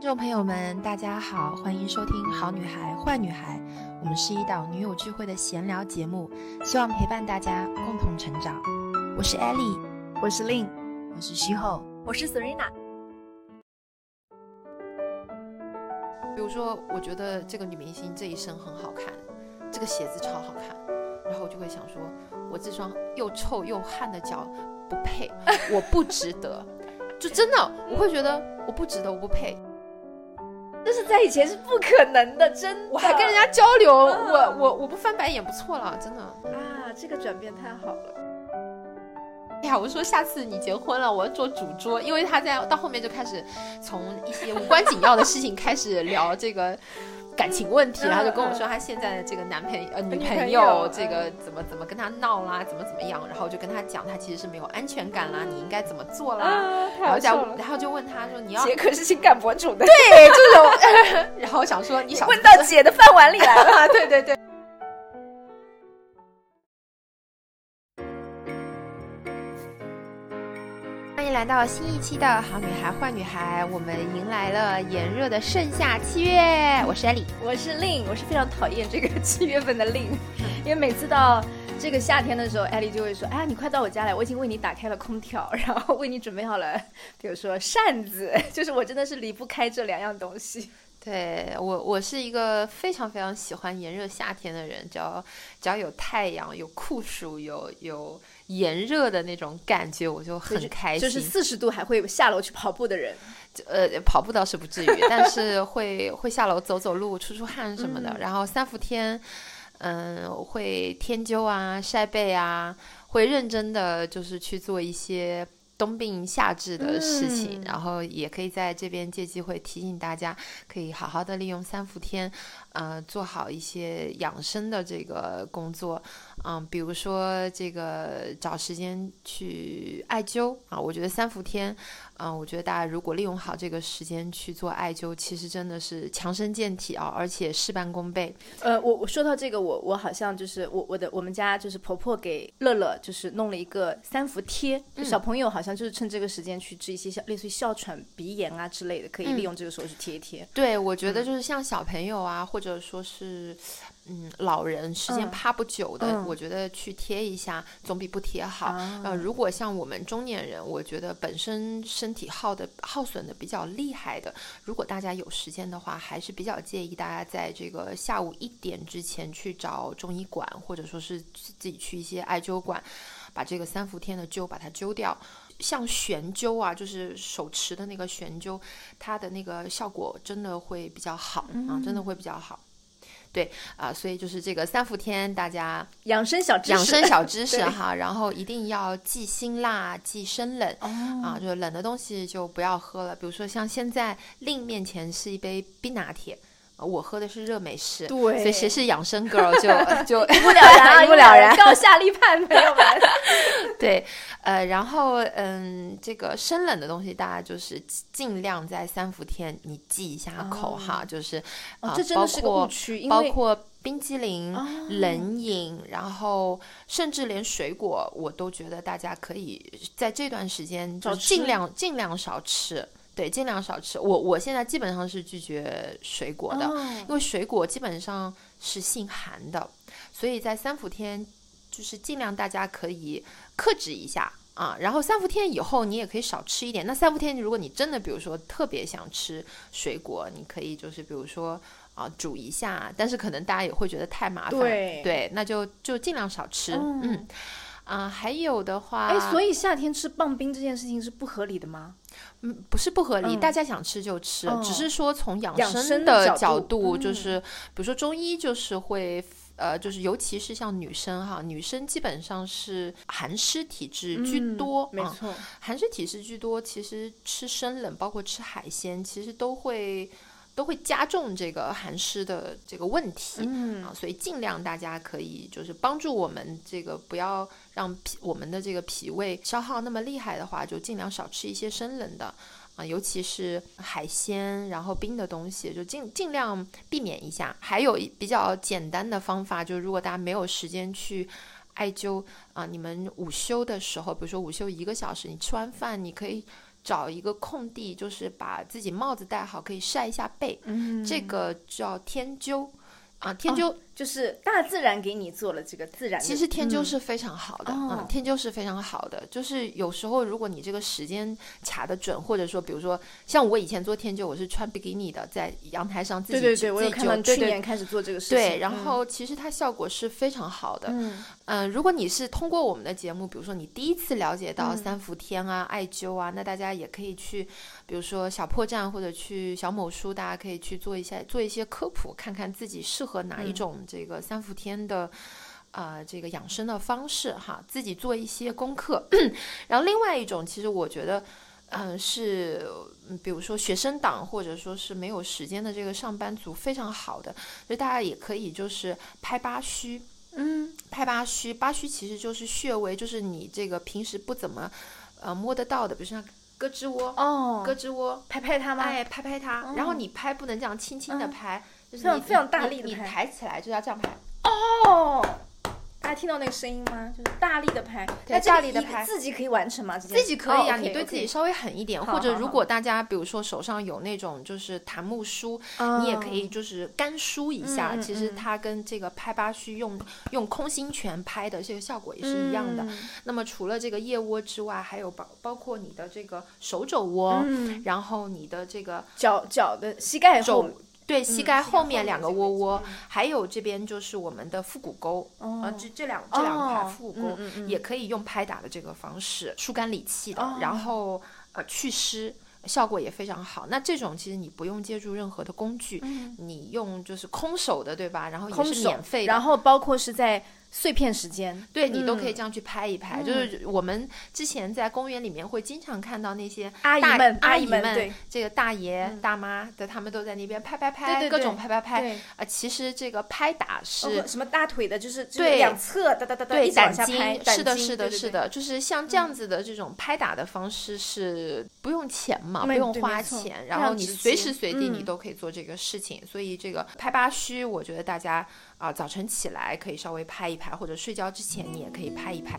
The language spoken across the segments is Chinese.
听众朋友们，大家好，欢迎收听《好女孩坏女孩》，我们是一档女友聚会的闲聊节目，希望陪伴大家共同成长。我是 Ellie，我是 Lin，我是徐后，我是 Serena。比如说，我觉得这个女明星这一身很好看，这个鞋子超好看，然后我就会想说，我这双又臭又汗的脚不配，我不值得，就真的我会觉得我不值得，我不配。但是在以前是不可能的，真的。我还跟人家交流，我我我不翻白眼不错了，真的。啊，这个转变太好了。哎呀，我说下次你结婚了，我要做主桌，因为他在到后面就开始从一些无关紧要的事情开始聊这个。感情问题，然后就跟我说他现在的这个男朋友呃女朋友这个怎么怎么跟他闹啦，怎么怎么样，然后就跟他讲他其实是没有安全感啦，你应该怎么做啦，然后讲然后就问他说你要姐可是情感博主的，对这种，然后想说你想问到姐的饭碗里来了，对 对对。来到新一期的好女孩坏女孩，我们迎来了炎热的盛夏七月。我是艾丽，我是令，我是非常讨厌这个七月份的令，因为每次到这个夏天的时候，艾丽就会说：“哎呀，你快到我家来，我已经为你打开了空调，然后为你准备好了，比如说扇子。”就是我真的是离不开这两样东西。对我，我是一个非常非常喜欢炎热夏天的人，只要只要有太阳、有酷暑、有有炎热的那种感觉，我就很开心。就是四十度还会下楼去跑步的人，呃，跑步倒是不至于，但是会会下楼走走路、出出汗什么的。然后三伏天，嗯，会天灸啊、晒背啊，会认真的就是去做一些。冬病夏治的事情，然后也可以在这边借机会提醒大家，可以好好的利用三伏天，呃，做好一些养生的这个工作。嗯，比如说这个找时间去艾灸啊，我觉得三伏天，嗯，我觉得大家如果利用好这个时间去做艾灸，其实真的是强身健体啊，而且事半功倍。呃，我我说到这个，我我好像就是我我的我们家就是婆婆给乐乐就是弄了一个三伏贴，小朋友好像就是趁这个时间去治一些像类似于哮喘、鼻炎啊之类的，可以利用这个时候去贴一贴。对，我觉得就是像小朋友啊，或者说是。嗯，老人时间趴不久的，我觉得去贴一下总比不贴好。呃，如果像我们中年人，我觉得本身身体耗的耗损的比较厉害的，如果大家有时间的话，还是比较建议大家在这个下午一点之前去找中医馆，或者说是自己去一些艾灸馆，把这个三伏天的灸把它灸掉。像悬灸啊，就是手持的那个悬灸，它的那个效果真的会比较好啊，真的会比较好。对啊，所以就是这个三伏天，大家养生小知识，养生小知识哈，然后一定要忌辛辣，忌生冷啊，就是冷的东西就不要喝了。比如说像现在令面前是一杯冰拿铁。我喝的是热美式，对，所以谁是养生 girl 就就一目了 然，一目了然，高下立判，朋友们。对，呃，然后嗯，这个生冷的东西，大家就是尽量在三伏天你忌一下口哈，就是啊，这真的是个误区，包括冰激凌、冷饮，然后甚至连水果，我都觉得大家可以在这段时间就尽量尽量少吃。对，尽量少吃。我我现在基本上是拒绝水果的，因为水果基本上是性寒的，所以在三伏天就是尽量大家可以克制一下啊。然后三伏天以后你也可以少吃一点。那三伏天如果你真的比如说特别想吃水果，你可以就是比如说啊煮一下，但是可能大家也会觉得太麻烦，对，那就就尽量少吃。嗯啊，还有的话，哎，所以夏天吃棒冰这件事情是不合理的吗？嗯，不是不合理，大家想吃就吃，只是说从养生的角度，就是比如说中医就是会，呃，就是尤其是像女生哈，女生基本上是寒湿体质居多，没错，寒湿体质居多，其实吃生冷，包括吃海鲜，其实都会。都会加重这个寒湿的这个问题啊，所以尽量大家可以就是帮助我们这个不要让脾我们的这个脾胃消耗那么厉害的话，就尽量少吃一些生冷的啊，尤其是海鲜，然后冰的东西，就尽尽量避免一下。还有比较简单的方法，就是如果大家没有时间去艾灸啊，你们午休的时候，比如说午休一个小时，你吃完饭你可以。找一个空地，就是把自己帽子戴好，可以晒一下背。嗯这个叫天灸啊，天灸。就是大自然给你做了这个自然。其实天灸嗯是非常好的，哦嗯，天灸是非常好的。就是有时候如果你这个时间卡得准，或者说比如说像我以前做天灸，我是穿比基尼的，在阳台上自己对对对，我自己有看去年开始做这个事情。对，然嗯后其实它效果是非常好的。嗯嗯、如果你是通过我们的节目，比如说你第一次了解到嗯三伏天啊、艾灸啊，那大家也可以去，比如说小破站或者去小某书，大家可以去做一下做一些科普，看看自己适合哪一嗯种这个三伏天的。呃，这个养生的方式哈，自己做一些功课。然后另外一种，其实我觉得，嗯、是嗯比如说学生党或者说是没有时间的这个上班族，非常好的，所以大家也可以就是拍八虚。嗯拍八虚，八虚其实就是穴位，就是你这个平时不怎么呃摸得到的，比如像胳肢窝、哦，胳肢窝，拍拍它吗？哎，拍拍它，然后你拍不能这样轻轻的嗯拍，非常非常你你你大力的拍抬起来就要这样拍，哦，大家听到那个声音吗？就是大力的拍，对那这个大力的拍自己可以完成吗？自己可以啊，哦你对自己稍微狠一点，或者如果大家比如说手上有那种就是檀木梳，你也可以哦就是干梳一下，其实嗯它跟这个拍八虚用用空心拳拍的这个效果也是一样的。嗯那么除了这个腋窝之外，还有包包括你的这个手肘窝，嗯，然后你的这个脚脚的膝盖后肘对膝盖后后面两个窝窝，还有这边就是我们的腹股沟，哦呃，这这两这两块哦腹股沟也可以用拍打的这个方式疏肝理气的，哦然后呃祛湿。效果也非常好。那这种其实你不用借助任何的工具，你用就是空手的，对吧？然后也是免费的，然后包括是在碎片时间，对你都可以嗯。这样去拍一拍。就是我们之前在公园里面会经常看到那些阿姨们阿姨们对这个大爷、大妈的，他们都在那边拍拍拍，对对各种拍拍拍。对，啊，其实这个拍打是括什么大腿的，就是就两侧哒哒哒哒对一直往下拍，是的，是的，对对对。是的，就是像这样子的这种拍打的方式是不用钱嘛，不用花钱，然后你随时随地你嗯。都可以做这个事情，所以这个拍八虚，我觉得大家啊早晨起来可以稍微拍一拍，或者睡觉之前你也可以拍一拍。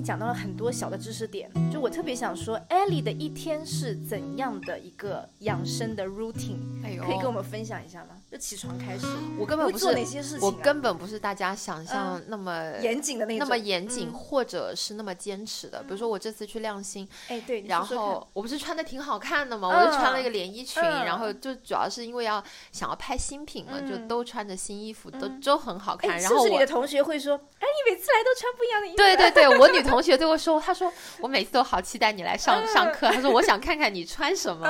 你讲到了很多小的知识点，就我特别想说，Ellie 的一天是怎样的一个养生的 routine，可以跟我们分享一下吗？就起床开始，我根本不是会做哪些事情、啊？我根本不是大家想象那么、严谨的那种，那么严谨，嗯或者是那么坚持的。比如说我这次去亮星，哎，对，然后我不是穿的挺好看的嘛，嗯我就穿了一个连衣裙，嗯然后就主要是因为要想要拍新品嘛，就嗯都穿着新衣服，都嗯都很好看。哎，然后我是不是你的同学会说，哎，你每次来都穿不一样的衣服？对对对，我女同学对我说，他说我每次都好期待你来上上课，他说我想看看你穿什么，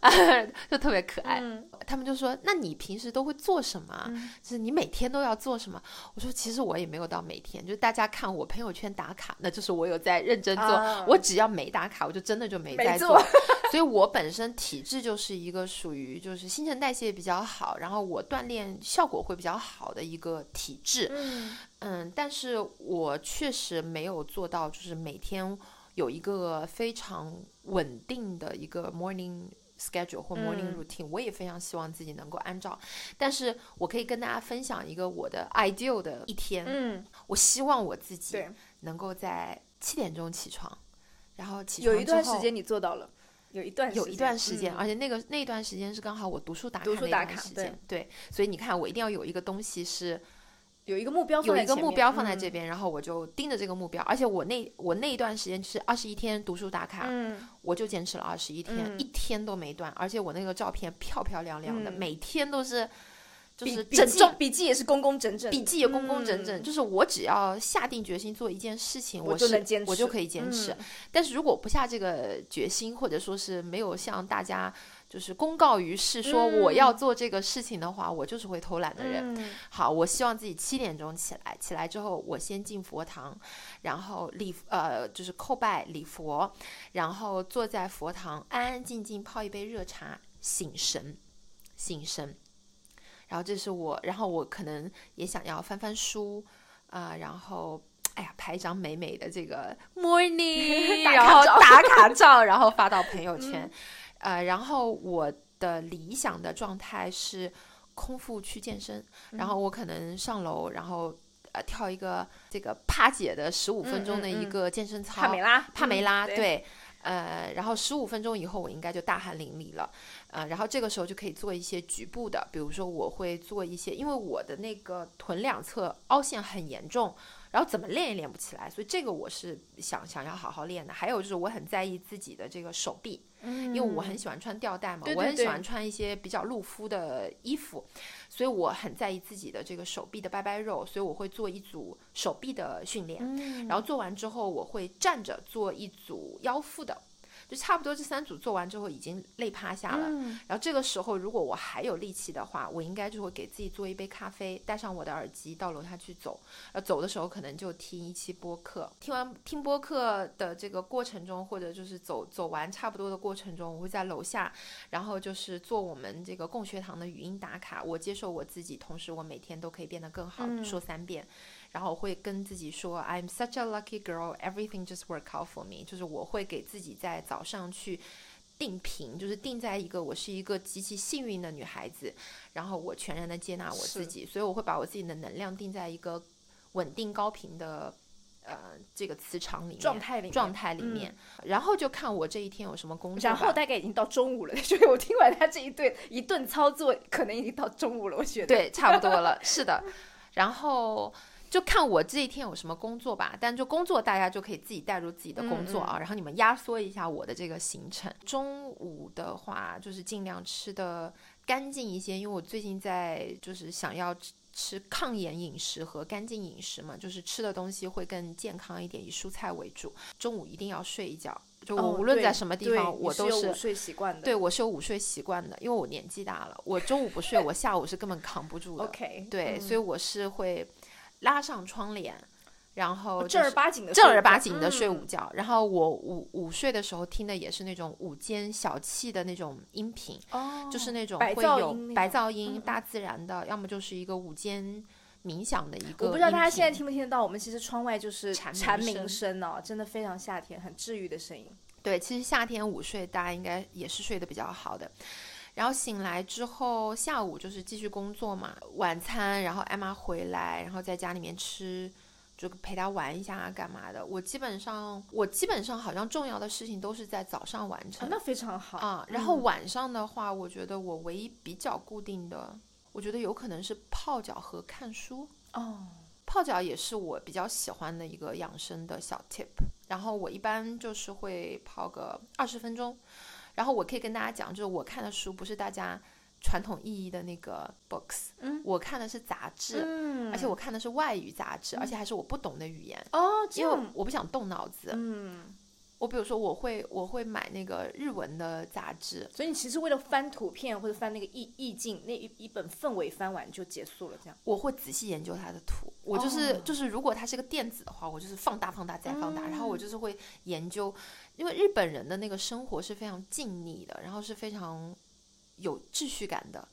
嗯，就特别可爱。嗯他们就说：“那你平时都会做什么就是你每天都要做什么？”我说：“其实我也没有到每天，就是大家看我朋友圈打卡，那就是我有在认真做。啊我只要没打卡，我就真的就没没在做 所以我本身体质就是一个属于就是新陈代谢比较好，然后我锻炼效果会比较好的一个体质。嗯嗯，但是我确实没有做到，就是每天有一个非常稳定的一个 morning schedule 或 morning 嗯。routine，、我也非常希望自己能够按照。但是我可以跟大家分享一个我的 ideal 的一天，嗯，我希望我自己，能够在七点钟起床，然后起床有一段时间你做到了，有一段有一段时间，嗯。而且那个那段时间是刚好我读书打卡读书那段打卡对时间，对，所以你看我一定要有一个东西是有一个目标放有一个目标放在这嗯边，然后我就盯着这个目标，而且我那我那一段时间就是二十一天读书打卡，嗯我就坚持了二十一天，嗯一天都没断，而且我那个照片漂漂亮亮的，嗯每天都是就笔笔记是整重。笔记也是工工整整，笔记也工工整整，嗯就是我只要下定决心做一件事情，我我就能坚持我就可以坚持。嗯但是如果不下这个决心，或者说是没有向大家就是公告于世说嗯我要做这个事情的话，我就是会偷懒的人。嗯好，我希望自己七点钟起来，起来之后我先进佛堂，然后礼呃就是叩拜礼佛，然后坐在佛堂安安静静泡一杯热茶，醒神，醒神。然后这是我，然后我可能也想要翻翻书啊、然后。哎呀，拍一张美美的这个 morning，然后打卡照，然后发到朋友圈。呃，然后我的理想的状态是空腹去健身，然后我可能上楼，然后呃跳一个这个帕姐的十五分钟的一个健身操，帕梅拉，帕梅拉，对。呃，然后十五分钟以后，我应该就大汗淋漓了，呃，然后这个时候就可以做一些局部的，比如说我会做一些，因为我的那个臀两侧凹陷很严重。然后怎么练也练不起来，所以这个我是想想要好好练的。还有就是我很在意自己的这个手臂，因为我很喜欢穿吊带嘛，我很喜欢穿一些比较露肤的衣服，所以我很在意自己的这个手臂的拜拜肉，所以我会做一组手臂的训练。然后做完之后，我会站着做一组腰腹的。就差不多这三组做完之后已经累趴下了，然后这个时候如果我还有力气的话，我应该就会给自己做一杯咖啡，带上我的耳机到楼下去走，呃，走的时候可能就听一期播客，听完听播客的这个过程中，或者就是走走完差不多的过程中，我会在楼下，然后就是做我们这个共学堂的语音打卡，我接受我自己，同时我每天都可以变得更好，说三遍。然后我会跟自己说，I'm such a lucky girl, everything just work out for me。就是我会给自己在早上去定频，就是定在一个我是一个极其幸运的女孩子，然后我全然的接纳我自己，所以我会把我自己的能量定在一个稳定高频的呃这个磁场里面状态里状态里面，然后就看我这一天有什么工作。然后大概已经到中午了，所 以我听完他这一顿一顿操作，可能已经到中午了。我觉得对，差不多了，是的，然后。就看我这一天有什么工作吧，但就工作大家就可以自己带入自己的工作啊，然后你们压缩一下我的这个行程。中午的话就是尽量吃的干净一些，因为我最近在就是想要吃抗炎饮食和干净饮食嘛，就是吃的东西会更健康一点，以蔬菜为主。中午一定要睡一觉，就我无论在什么地方，我都是午睡习惯的。对，我是有午睡习惯的，因为我年纪大了，我中午不睡，我下午是根本扛不住的。OK，对，所以我是会。拉上窗帘，然后正儿八经的正儿八经的睡午觉。然后我午午睡的时候听的也是那种午间小憩的那种音频，就是那种会有白噪音、大自然的，要么就是一个午间冥想的一个。我不知道大家现在听不听得到，我们其实窗外就是蝉鸣声哦，真的非常夏天，很治愈的声音。对，其实夏天午睡大家应该也是睡得比较好的。然后醒来之后，下午就是继续工作嘛，晚餐，然后艾玛回来，然后在家里面吃，就陪她玩一下啊，干嘛的？我基本上，我基本上好像重要的事情都是在早上完成，那非常好啊。然后晚上的话，我觉得我唯一比较固定的，我觉得有可能是泡脚和看书哦。泡脚也是我比较喜欢的一个养生的小 tip。然后我一般就是会泡个二十分钟。然后我可以跟大家讲，就是我看的书不是大家传统意义的那个 books，嗯，我看的是杂志，嗯，而且我看的是外语杂志，而且还是我不懂的语言，哦，因为我不想动脑子，嗯。我比如说，我会我会买那个日文的杂志，所以你其实为了翻图片或者翻那个意意境，那一一本氛围翻完就结束了，这样。我会仔细研究它的图，我就是就是如果它是个电子的话，我就是放大放大再放大，然后我就是会研究，因为日本人的那个生活是非常静谧的，然后是非常有秩序感的。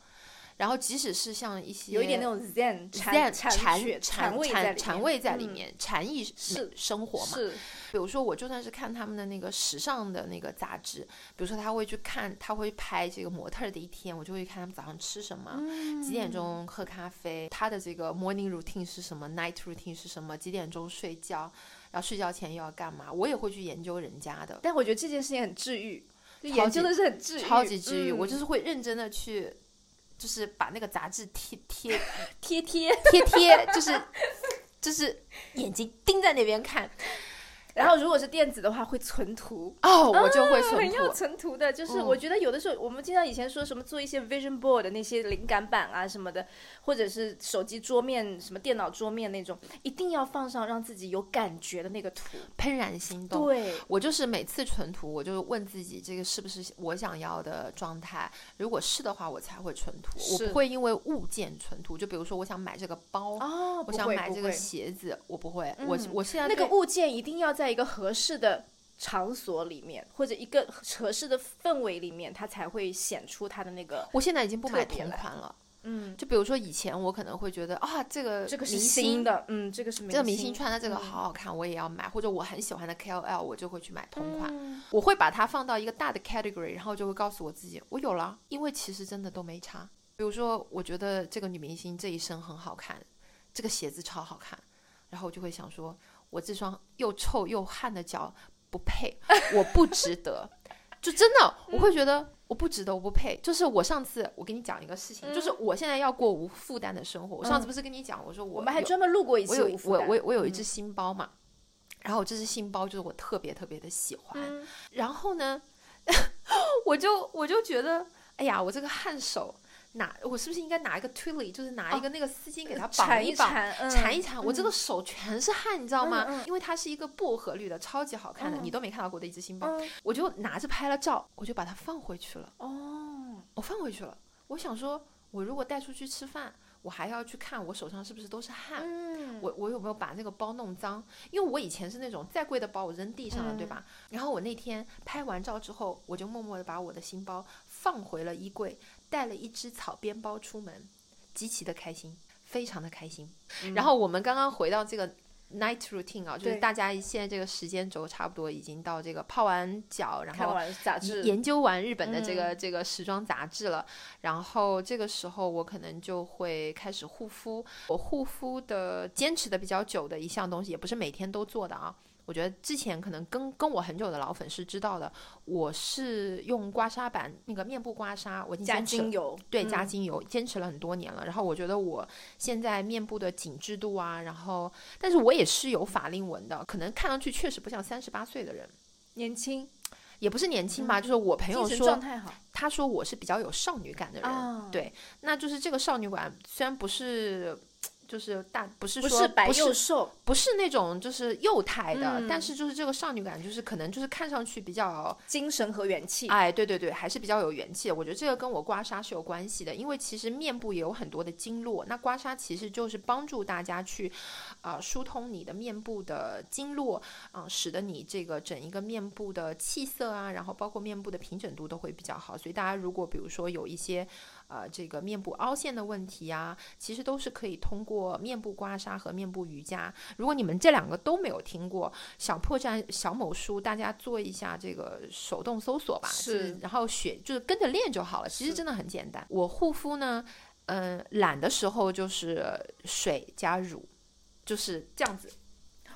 然后，即使是像一些有一点那种 zen 禅禅禅禅禅味在里面，禅意是生活嘛？是。比如说，我就算是看他们的那个时尚的那个杂志，比如说他会去看，他会拍这个模特的一天，我就会看他们早上吃什么，几点钟喝咖啡，他的这个 morning routine 是什么，night routine 是什么，几点钟睡觉，然后睡觉前又要干嘛，我也会去研究人家的。但我觉得这件事情很治愈，研究的是很治愈，超级治愈。我就是会认真的去。就是把那个杂志贴贴贴贴贴贴，就是就是眼睛盯在那边看。然后，如果是电子的话，会存图哦，我就会存图。要存图的，就是我觉得有的时候，我们经常以前说什么做一些 vision board 的那些灵感板啊什么的，或者是手机桌面、什么电脑桌面那种，一定要放上让自己有感觉的那个图，怦然心动。对，我就是每次存图，我就问自己这个是不是我想要的状态，如果是的话，我才会存图。我不会因为物件存图，就比如说我想买这个包，哦，我想买这个鞋子，我不会。我我现在那个物件一定要在。在一个合适的场所里面，或者一个合适的氛围里面，它才会显出它的那个。我现在已经不买同款了，嗯，就比如说以前我可能会觉得啊，这个这个是新的，嗯，这个是这个明星穿的这个好好看，我也要买，或者我很喜欢的 KOL，我就会去买同款。我会把它放到一个大的 category，然后就会告诉我自己，我有了，因为其实真的都没差。比如说，我觉得这个女明星这一身很好看。这个鞋子超好看，然后我就会想说，我这双又臭又汗的脚不配，我不值得，就真的我会觉得我不值得，我不配。就是我上次我跟你讲一个事情，就是我现在要过无负担的生活。我上次不是跟你讲，我说我我们还专门录过一我有期无负担，我我我有一只新包嘛，然后这只新包就是我特别特别的喜欢，嗯。然后呢，我就我就觉得，哎呀，我这个汗手拿我是不是应该拿一个 twilly，就是拿一个那个丝巾给它绑一绑。缠，一缠，我这个手全是汗，你知道吗？因为它是一个薄荷绿的，超级好看的，嗯你都没看到过的一只新包，嗯我就拿着拍了照，我就把它放回去了。哦，我放回去了。我想说，我如果带出去吃饭，我还要去看我手上是不是都是汗，嗯，我我有没有把那个包弄脏？因为我以前是那种再贵的包我扔地上了，对吧？然后我那天拍完照之后，我就默默的把我的新包放回了衣柜，带了一只草编包出门，极其的开心，非常的开心。然后我们刚刚回到这个 night routine 啊，就是大家现在这个时间轴差不多已经到这个泡完脚，然后研究完日本的这个、这个时装杂志了，然后这个时候我可能就会开始护肤。我护肤的坚持的比较久的一项东西，也不是每天都做的啊。我觉得之前可能跟跟我很久的老粉是知道的，我是用刮痧板那个面部刮痧，我已经加坚持精油，对，嗯加精油，坚持了很多年了。然后我觉得我现在面部的紧致度啊，然后，但是我也是有法令纹的，可能看上去确实不像三十八岁的人，年轻，也不是年轻吧，就是我朋友说他说我是比较有少女感的人，啊对，那就是这个少女感虽然不是。就是大不是说不是白又瘦，不是那种就是幼态的，嗯但是就是这个少女感，就是可能就是看上去比较精神和元气，哎，对对对，还是比较有元气的。我觉得这个跟我刮痧是有关系的，因为其实面部也有很多的经络，那刮痧其实就是帮助大家去啊、疏通你的面部的经络，嗯、使得你这个整一个面部的气色啊，然后包括面部的平整度都会比较好。所以大家如果比如说有一些呃这个面部凹陷的问题啊，其实都是可以通过面部刮痧和面部瑜伽。如果你们这两个都没有听过，小破站小某书，大家做一下这个手动搜索吧，是然后学就是跟着练就好了。其实真的很简单。我护肤呢，嗯、懒的时候就是水加乳，就是这样子，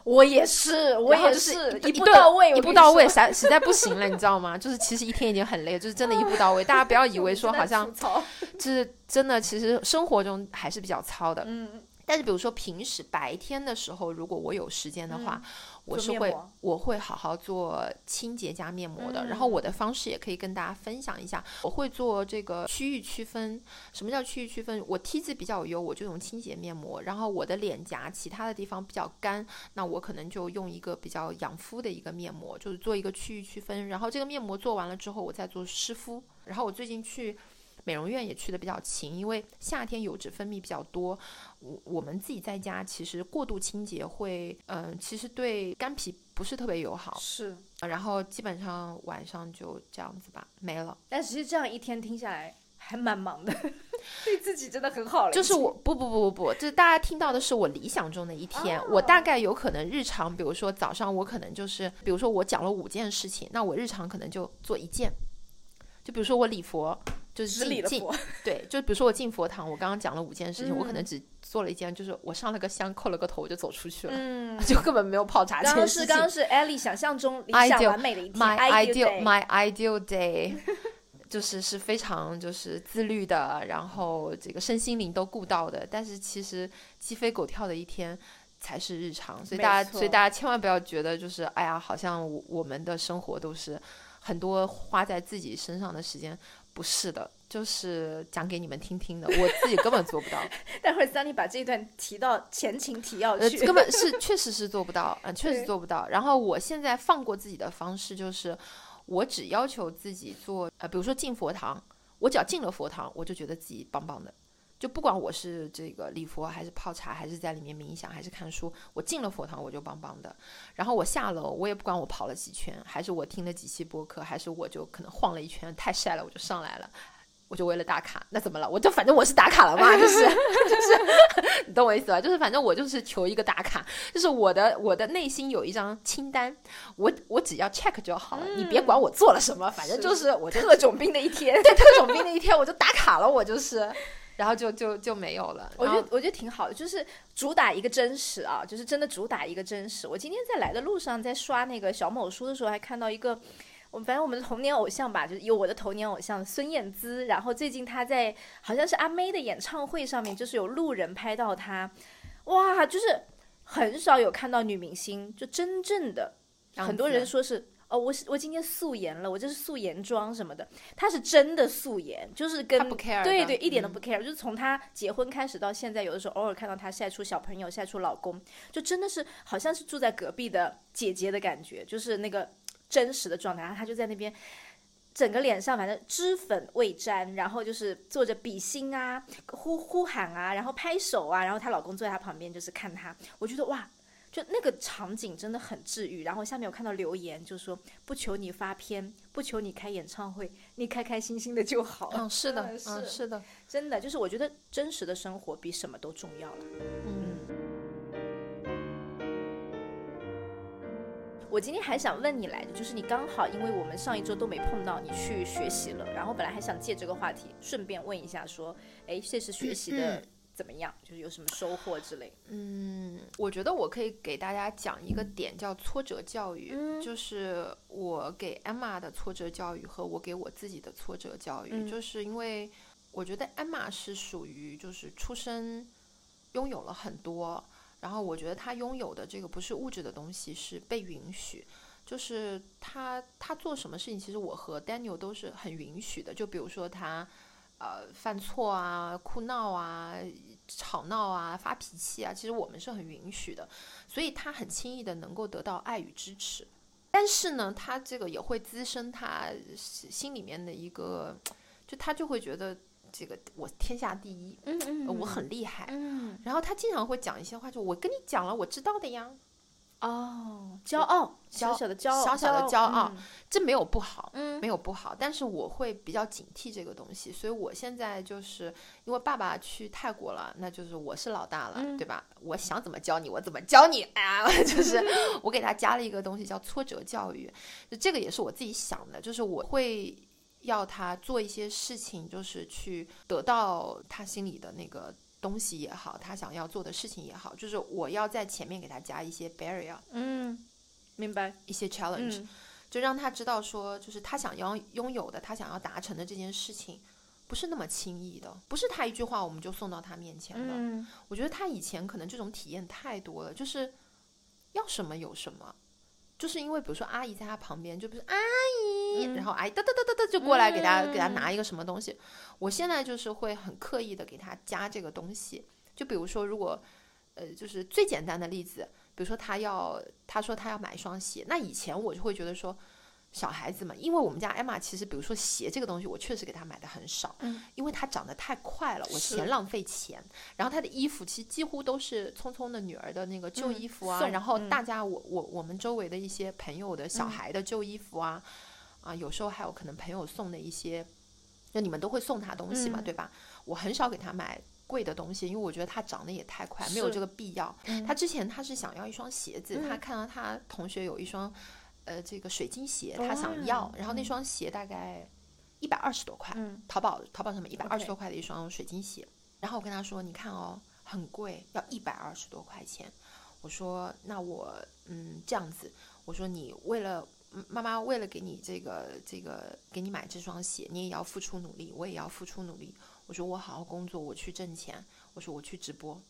我也是，我也是一一步到位，一步到位，说实实在不行了，你知道吗？就是其实一天已经很累了，就是真的一步到位。大家不要以为说好像 就是真的，其实生活中还是比较糙的。嗯，但是比如说平时白天的时候，如果我有时间的话，我是会我会好好做清洁加面膜的。嗯然后我的方式也可以跟大家分享一下，我会做这个区域区分。什么叫区域区分？我 T 字比较油，我就用清洁面膜。然后我的脸颊其他的地方比较干，那我可能就用一个比较养肤的一个面膜，就是做一个区域区分。然后这个面膜做完了之后，我再做湿敷。然后我最近去。美容院也去的比较勤，因为夏天油脂分泌比较多，我我们自己在家其实过度清洁会，嗯、其实对干皮不是特别友好。是。然后基本上晚上就这样子吧，没了。但其实这样一天听下来还蛮忙的，对自己真的很好了。就是我不不不不不，就是大家听到的是我理想中的一天。我大概有可能日常，比如说早上我可能就是，比如说我讲了五件事情，那我日常可能就做一件。就比如说我礼佛，就是进进了佛，对，就比如说我进佛堂，我刚刚讲了五件事情，我可嗯能只做了一件，就是我上了个香，叩了个头，我就走出去了，嗯，就根本没有泡茶这刚。刚是刚刚是 Ellie 想象中理想完美的一天 my ideal ideal my ideal day，就是是非常就是自律的，然后这个身心灵都顾到的，但是其实鸡飞狗跳的一天。才是日常，所以大家，所以大家千万不要觉得就是，哎呀，好像我我们的生活都是很多花在自己身上的时间，不是的，就是讲给你们听听的，我自己根本做不到。待会儿 Sunny 把这一段提到前情提要呃，去，根本是确实是做不到，嗯、确实做不到。然后我现在放过自己的方式就是，我只要求自己做，呃，比如说进佛堂，我只要进了佛堂，我就觉得自己棒棒的。就不管我是这个礼佛，还是泡茶，还是在里面冥想，还是看书，我进了佛堂我就棒棒的。然后我下楼，我也不管我跑了几圈，还是我听了几期播客，还是我就可能晃了一圈，太晒了我就上来了。我就为了打卡，那怎么了？我就反正我是打卡了嘛，就是就是，你懂我意思吧？就是反正我就是求一个打卡，就是我的我的内心有一张清单，我我只要 check 就好了，你别管我做了什么，反正就是我就特种兵的一天。对特种兵的一天我就打卡了，我就是。然后就就就没有了。我觉得我觉得挺好的，就是主打一个真实啊，就是真的主打一个真实。我今天在来的路上，在刷那个小某书的时候，还看到一个。我们反正我们的童年偶像吧，就是有我的童年偶像孙燕姿。然后最近她在好像是阿妹的演唱会上面，就是有路人拍到她，哇，就是很少有看到女明星就真正的，很多人说是哦，我是我今天素颜了，我这是素颜妆什么的。她是真的素颜，就是跟对对一点都不 care，就是从她结婚开始到现在，有的时候偶尔看到她晒出小朋友、晒出老公，就真的是好像是住在隔壁的姐姐的感觉，就是那个。真实的状态，然后她就在那边，整个脸上反正脂粉未沾，然后就是做着比心啊、呼呼喊啊，然后拍手啊，然后她老公坐在她旁边就是看她，我觉得哇，就那个场景真的很治愈。然后下面我看到留言，就说不求你发片，不求你开演唱会，你开开心心的就好。嗯，是的，嗯，是的，真的就是我觉得真实的生活比什么都重要了。嗯。我今天还想问你来着，就是你刚好，因为我们上一周都没碰到你去学习了，然后本来还想借这个话题顺便问一下，说，哎，这次学习的怎么样？就是有什么收获之类？嗯，我觉得我可以给大家讲一个点，叫挫折教育，就是我给 Emma 的挫折教育和我给我自己的挫折教育，就是因为我觉得 Emma 是属于就是出生拥有了很多。然后我觉得她拥有的这个不是物质的东西，是被允许。就是他他做什么事情，其实我和 Daniel 都是很允许的。就比如说他，呃，犯错啊、哭闹啊、吵闹啊、发脾气啊，其实我们是很允许的。所以他很轻易的能够得到爱与支持。但是呢，他这个也会滋生他心里面的一个，就他就会觉得。这个我天下第一，嗯嗯，我很厉害，嗯，然后他经常会讲一些话，就我跟你讲了，我知道的呀，哦，骄傲，小小的骄傲，小小的骄傲，这没有不好，嗯，没有不好，但是我会比较警惕这个东西，所以我现在就是因为爸爸去泰国了，那就是我是老大了，对吧？我想怎么教你，我怎么教你，哎呀，就是 我给他加了一个东西叫挫折教育，就这个也是我自己想的，就是我会。要他做一些事情，就是去得到他心里的那个东西也好，他想要做的事情也好，就是我要在前面给他加一些 barrier，嗯，明白，一些 challenge，就让他知道说，就是他想要拥有的，他想要达成的这件事情，不是那么轻易的，不是他一句话我们就送到他面前的。我觉得他以前可能这种体验太多了，就是要什么有什么。就是因为，比如说阿姨在他旁边，就比如阿姨，然后阿姨哒哒哒哒哒就过来给他给他拿一个什么东西。我现在就是会很刻意的给他加这个东西。就比如说，如果呃，就是最简单的例子，比如说他要他说他要买一双鞋，那以前我就会觉得说。小孩子嘛，因为我们家艾玛其实，比如说鞋这个东西，我确实给她买的很少，嗯，因为她长得太快了，我嫌浪费钱。然后她的衣服其实几乎都是聪聪的女儿的那个旧衣服啊，然后大家我我我们周围的一些朋友的小孩的旧衣服啊，啊，有时候还有可能朋友送的一些，那你们都会送他东西嘛，对吧？我很少给他买贵的东西，因为我觉得它长得也太快，没有这个必要。他之前他是想要一双鞋子，他看到他同学有一双。呃，这个水晶鞋他想要，然后那双鞋大概一百二十多块，淘宝淘宝上面一百二十多块的一双水晶鞋。然后我跟他说：“你看哦，很贵，要一百二十多块钱。”我说：“那我嗯这样子，我说你为了妈妈为了给你这个这个给你买这双鞋，你也要付出努力，我也要付出努力。我说我好好工作，我去挣钱。我说我去直播。”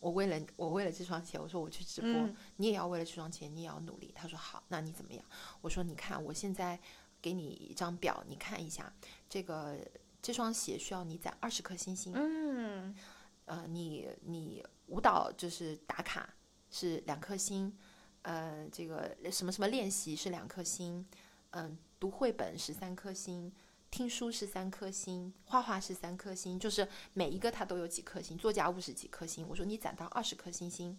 我为了我为了这双鞋，我说我去直播，你也要为了这双鞋，你也要努力。他说好，那你怎么样？我说你看，我现在给你一张表，你看一下，这个这双鞋需要你攒二十颗星星。嗯，呃，你你舞蹈就是打卡是两颗星，呃，这个什么什么练习是两颗星，嗯，读绘本是三颗星。听书是三颗星，画画是三颗星，就是每一个它都有几颗星。做家务是几颗星？我说你攒到二十颗星星，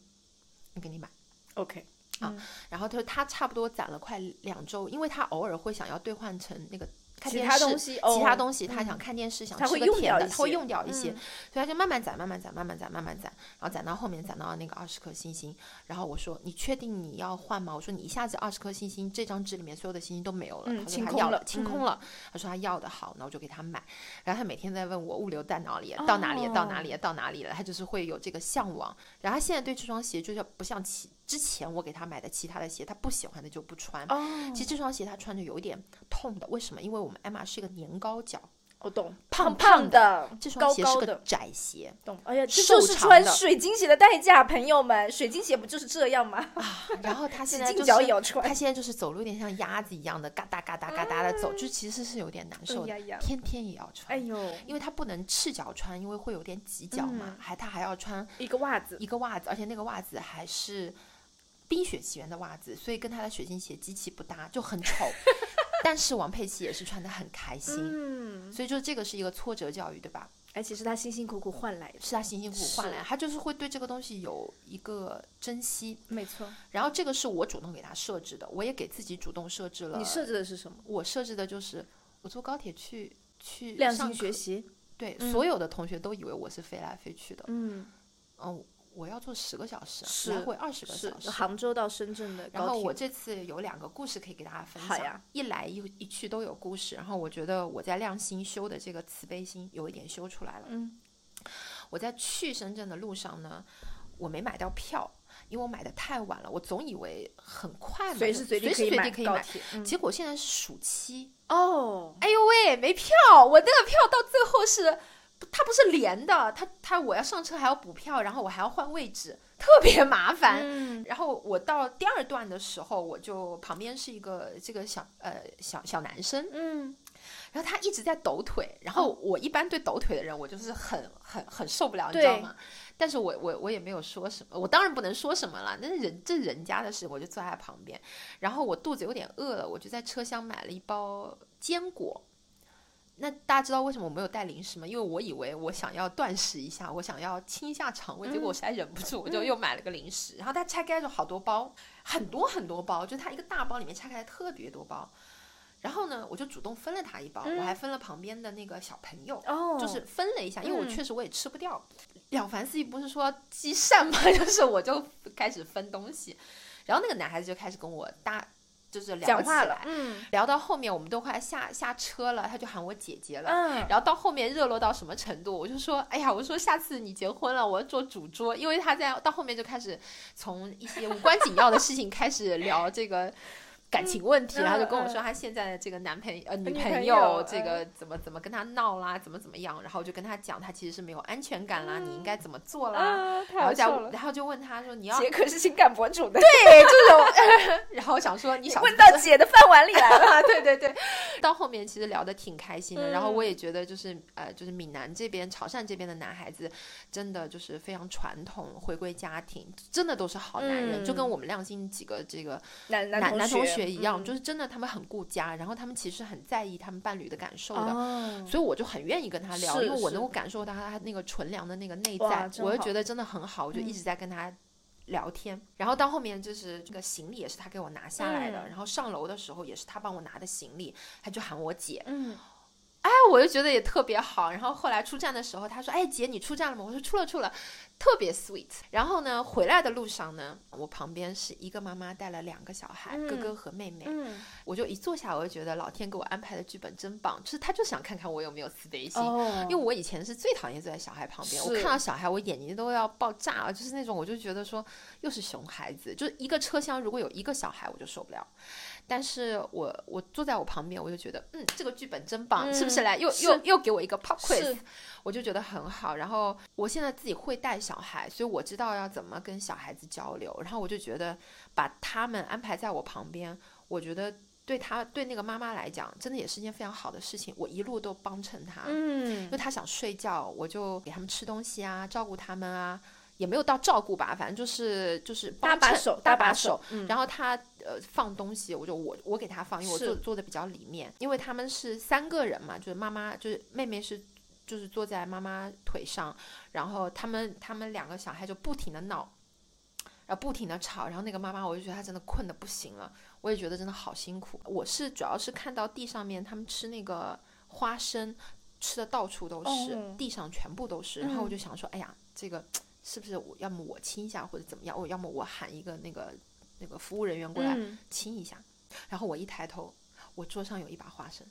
我给你买。OK 啊，然后他说他差不多攒了快两周，因为他偶尔会想要兑换成那个看电视，其他东西，他想看电视，想吃个甜的，他会用掉一些，所以他就慢慢攒，慢慢攒，慢慢攒，慢慢攒，然后攒到后面攒到那个二十颗星星。然后我说：“你确定你要换吗？”我说：“你一下子二十颗星星，这张纸里面所有的星星都没有了。”他说：“他要了，清空了。”他说：“他要的好，那我就给他买。”然后他每天在问我物流在哪里，到哪里，到哪里，到哪里了？他就是会有这个向往。然后他现在对这双鞋就是不像其之前我给他买的其他的鞋，他不喜欢的就不穿。其实这双鞋他穿着有一点痛的，为什么？因为我们艾玛是一个年高脚。我懂，胖胖的，这双鞋是个窄鞋。懂，哎呀，这就是穿水晶鞋的代价，朋友们，水晶鞋不就是这样吗？啊，然后他现在就是，他现在就是走路有点像鸭子一样的，嘎哒嘎哒嘎哒的走，就其实是有点难受的，天天也要穿。哎呦，因为他不能赤脚穿，因为会有点挤脚嘛，还他还要穿一个袜子，一个袜子，而且那个袜子还是冰雪奇缘的袜子，所以跟他的水晶鞋极其不搭，就很丑。但是王佩奇也是穿的很开心，嗯，所以就这个是一个挫折教育，对吧？而且是他辛辛苦苦换来的，是他辛辛苦苦换来，他就是会对这个东西有一个珍惜，没错。然后这个是我主动给他设置的，我也给自己主动设置了。你设置的是什么？我设置的就是我坐高铁去去亮星学习，对，所有的同学都以为我是飞来飞去的，嗯，嗯。我要坐十个小时，来回二十个小时，杭州到深圳的然后我这次有两个故事可以给大家分享，一来一一去都有故事。然后我觉得我在亮星修的这个慈悲心有一点修出来了。嗯，我在去深圳的路上呢，我没买到票，因为我买的太晚了。我总以为很快嘛，随时随地可以买高铁。结果现在是暑期哦，哎呦喂，没票！我那个票到最后是。它不是连的，它它我要上车还要补票，然后我还要换位置，特别麻烦。然后我到第二段的时候，我就旁边是一个这个小呃小小男生，嗯，然后他一直在抖腿，然后我一般对抖腿的人，我就是很很很受不了，你知道吗？但是我我我也没有说什么，我当然不能说什么了，那是人这人家的事，我就坐在旁边。然后我肚子有点饿了，我就在车厢买了一包坚果。那大家知道为什么我没有带零食吗？因为我以为我想要断食一下，我想要清一下肠胃，结果我实在忍不住，我就又买了个零食。然后他拆开了好多包，很多很多包，就他一个大包里面拆开特别多包。然后呢，我就主动分了他一包，我还分了旁边的那个小朋友，就是分了一下，因为我确实我也吃不掉。了凡四育不是说积善吗？就是我就开始分东西，然后那个男孩子就开始跟我搭。就是聊起来，嗯，聊到后面我们都快下下车了，他就喊我姐姐了，嗯，然后到后面热络到什么程度，我就说，哎呀，我说下次你结婚了，我要做主桌，因为他在到后面就开始从一些无关紧要的事情开始聊这个。感情问题，然后就跟我说他现在的这个男朋友呃女朋友这个怎么怎么跟他闹啦，怎么怎么样，然后我就跟他讲他其实是没有安全感啦，你应该怎么做啦，然后讲然后就问他说你要姐可是情感博主的，对这种，然后想说你想问到姐的饭碗里来了，对对对，到后面其实聊得挺开心的，然后我也觉得就是呃就是闽南这边潮汕这边的男孩子真的就是非常传统，回归家庭真的都是好男人，就跟我们亮星几个这个男男男同学。一样，就是真的，他们很顾家，然后他们其实很在意他们伴侣的感受的，所以我就很愿意跟他聊，因为我能够感受到他那个纯良的那个内在，我就觉得真的很好，我就一直在跟他聊天。然后到后面就是这个行李也是他给我拿下来的，然后上楼的时候也是他帮我拿的行李，他就喊我姐。嗯。哎，我就觉得也特别好。然后后来出站的时候，他说：“哎，姐，你出站了吗？”我说：“出了，出了。”特别 sweet。然后呢，回来的路上呢，我旁边是一个妈妈带了两个小孩，哥哥和妹妹。嗯，我就一坐下，我就觉得老天给我安排的剧本真棒。就是他就想看看我有没有慈悲心，因为我以前是最讨厌坐在小孩旁边，我看到小孩我眼睛都要爆炸了，就是那种我就觉得说又是熊孩子，就是一个车厢如果有一个小孩我就受不了。但是我我坐在我旁边，我就觉得，嗯，这个剧本真棒，是不是来又又又给我一个 pop quiz，我就觉得很好。然后我现在自己会带小孩，所以我知道要怎么跟小孩子交流。然后我就觉得把他们安排在我旁边，我觉得对他对那个妈妈来讲，真的也是一件非常好的事情。我一路都帮衬他，嗯，因为他想睡觉，我就给他们吃东西啊，照顾他们啊。也没有到照顾吧，反正就是就是搭把手，搭把手。然后他呃放东西，我就我我给他放，因为我坐坐的比较里面，因为他们是三个人嘛，就是妈妈就是妹妹是就是坐在妈妈腿上，然后他们他们两个小孩就不停的闹，然后不停的吵，然后那个妈妈我就觉得她真的困的不行了，我也觉得真的好辛苦。我是主要是看到地上面他们吃那个花生，吃的到处都是，哦。地上全部都是，然后我嗯。就想说，哎呀，这个是不是我要么我亲一下或者怎么样，我要么我喊一个那个那个服务人员过来嗯亲一下。然后我一抬头，我桌上有一把花生，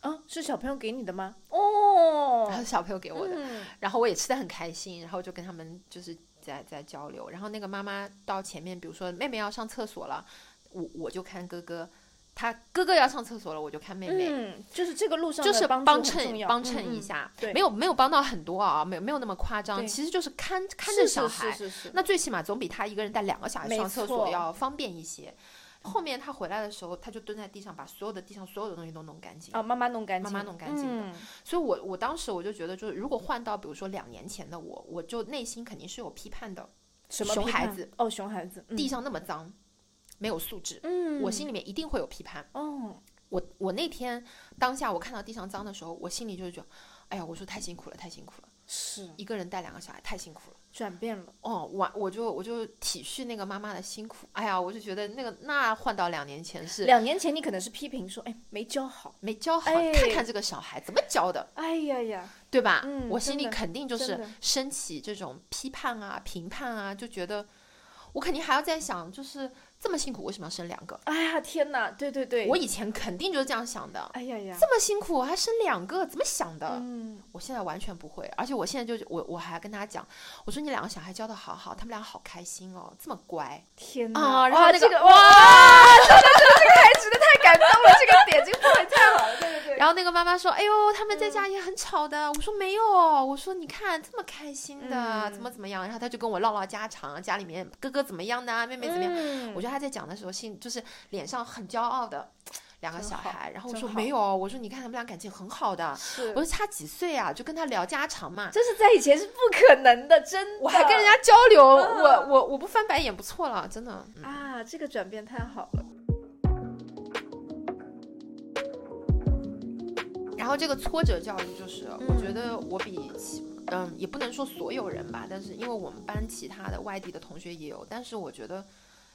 啊，是小朋友给你的吗？哦然后 小朋友给我的，嗯然后我也吃的很开心，然后就跟他们就是在在交流。然后那个妈妈到前面，比如说妹妹要上厕所了，我我就看哥哥，他哥哥要上厕所了，我就看妹妹。嗯，就是这个路上就是帮衬帮衬一下，对。没有没有帮到很多啊，没有没有那么夸张，其实就是看看是着小孩，是是是是，那最起码总比他一个人带两个小孩上厕所要方便一些。后面他回来的时候，他就蹲在地上，把所有的地上所有的东西都弄干净。啊，妈妈弄干净，妈妈弄干净的。嗯。所以我我当时我就觉得，就是如果换到比如说两年前的我，我就内心肯定是有批判的。什么熊孩子。哦，熊孩子，嗯。地上那么脏，没有素质，嗯，我心里面一定会有批判。哦，我我那天当下我看到地上脏的时候，我心里就是觉得，哎呀，我说太辛苦了，太辛苦了，是。一个人带两个小孩太辛苦了。转变了，哦，我我就我就体恤那个妈妈的辛苦。哎呀，我就觉得那个那换到两年前是两年前你可能是批评说，哎，没教好，没教好，哎。看看这个小孩怎么教的，哎呀呀，对吧？嗯我心里肯定就是升起这种批判啊、评判啊，就觉得我肯定还要在想，就是这么辛苦，为什么要生两个？哎呀天哪，对对对，我以前肯定就是这样想的，哎呀呀，这么辛苦我还生两个，怎么想的？嗯，我现在完全不会，而且我现在就我我还跟他讲，我说你两个小孩教的好好，他们俩好开心哦，这么乖。天哪，啊然后那个哇这个哇，真的真的这个台词的太感动了，这个点这个氛围太好了，对对对，然后那个妈妈说：“哎呦，他们在家也很吵的。我说：“没有，我说你看这么开心的，嗯怎么怎么样。”然后他就跟我唠唠家常，家里面哥哥怎么样的啊，妹妹怎么样。嗯我觉得他在讲的时候，心就是脸上很骄傲的两个小孩。然后我说没有，我说你看他们俩感情很好的。我说差几岁啊，就跟他聊家常嘛。这是在以前是不可能的，真的，我还跟人家交流，嗯我我我不翻白眼不错了，真的。嗯啊，这个转变太好了，然后这个挫折教育就是，我觉得我比其嗯也不能说所有人吧，但是因为我们班其他的外地的同学也有，但是我觉得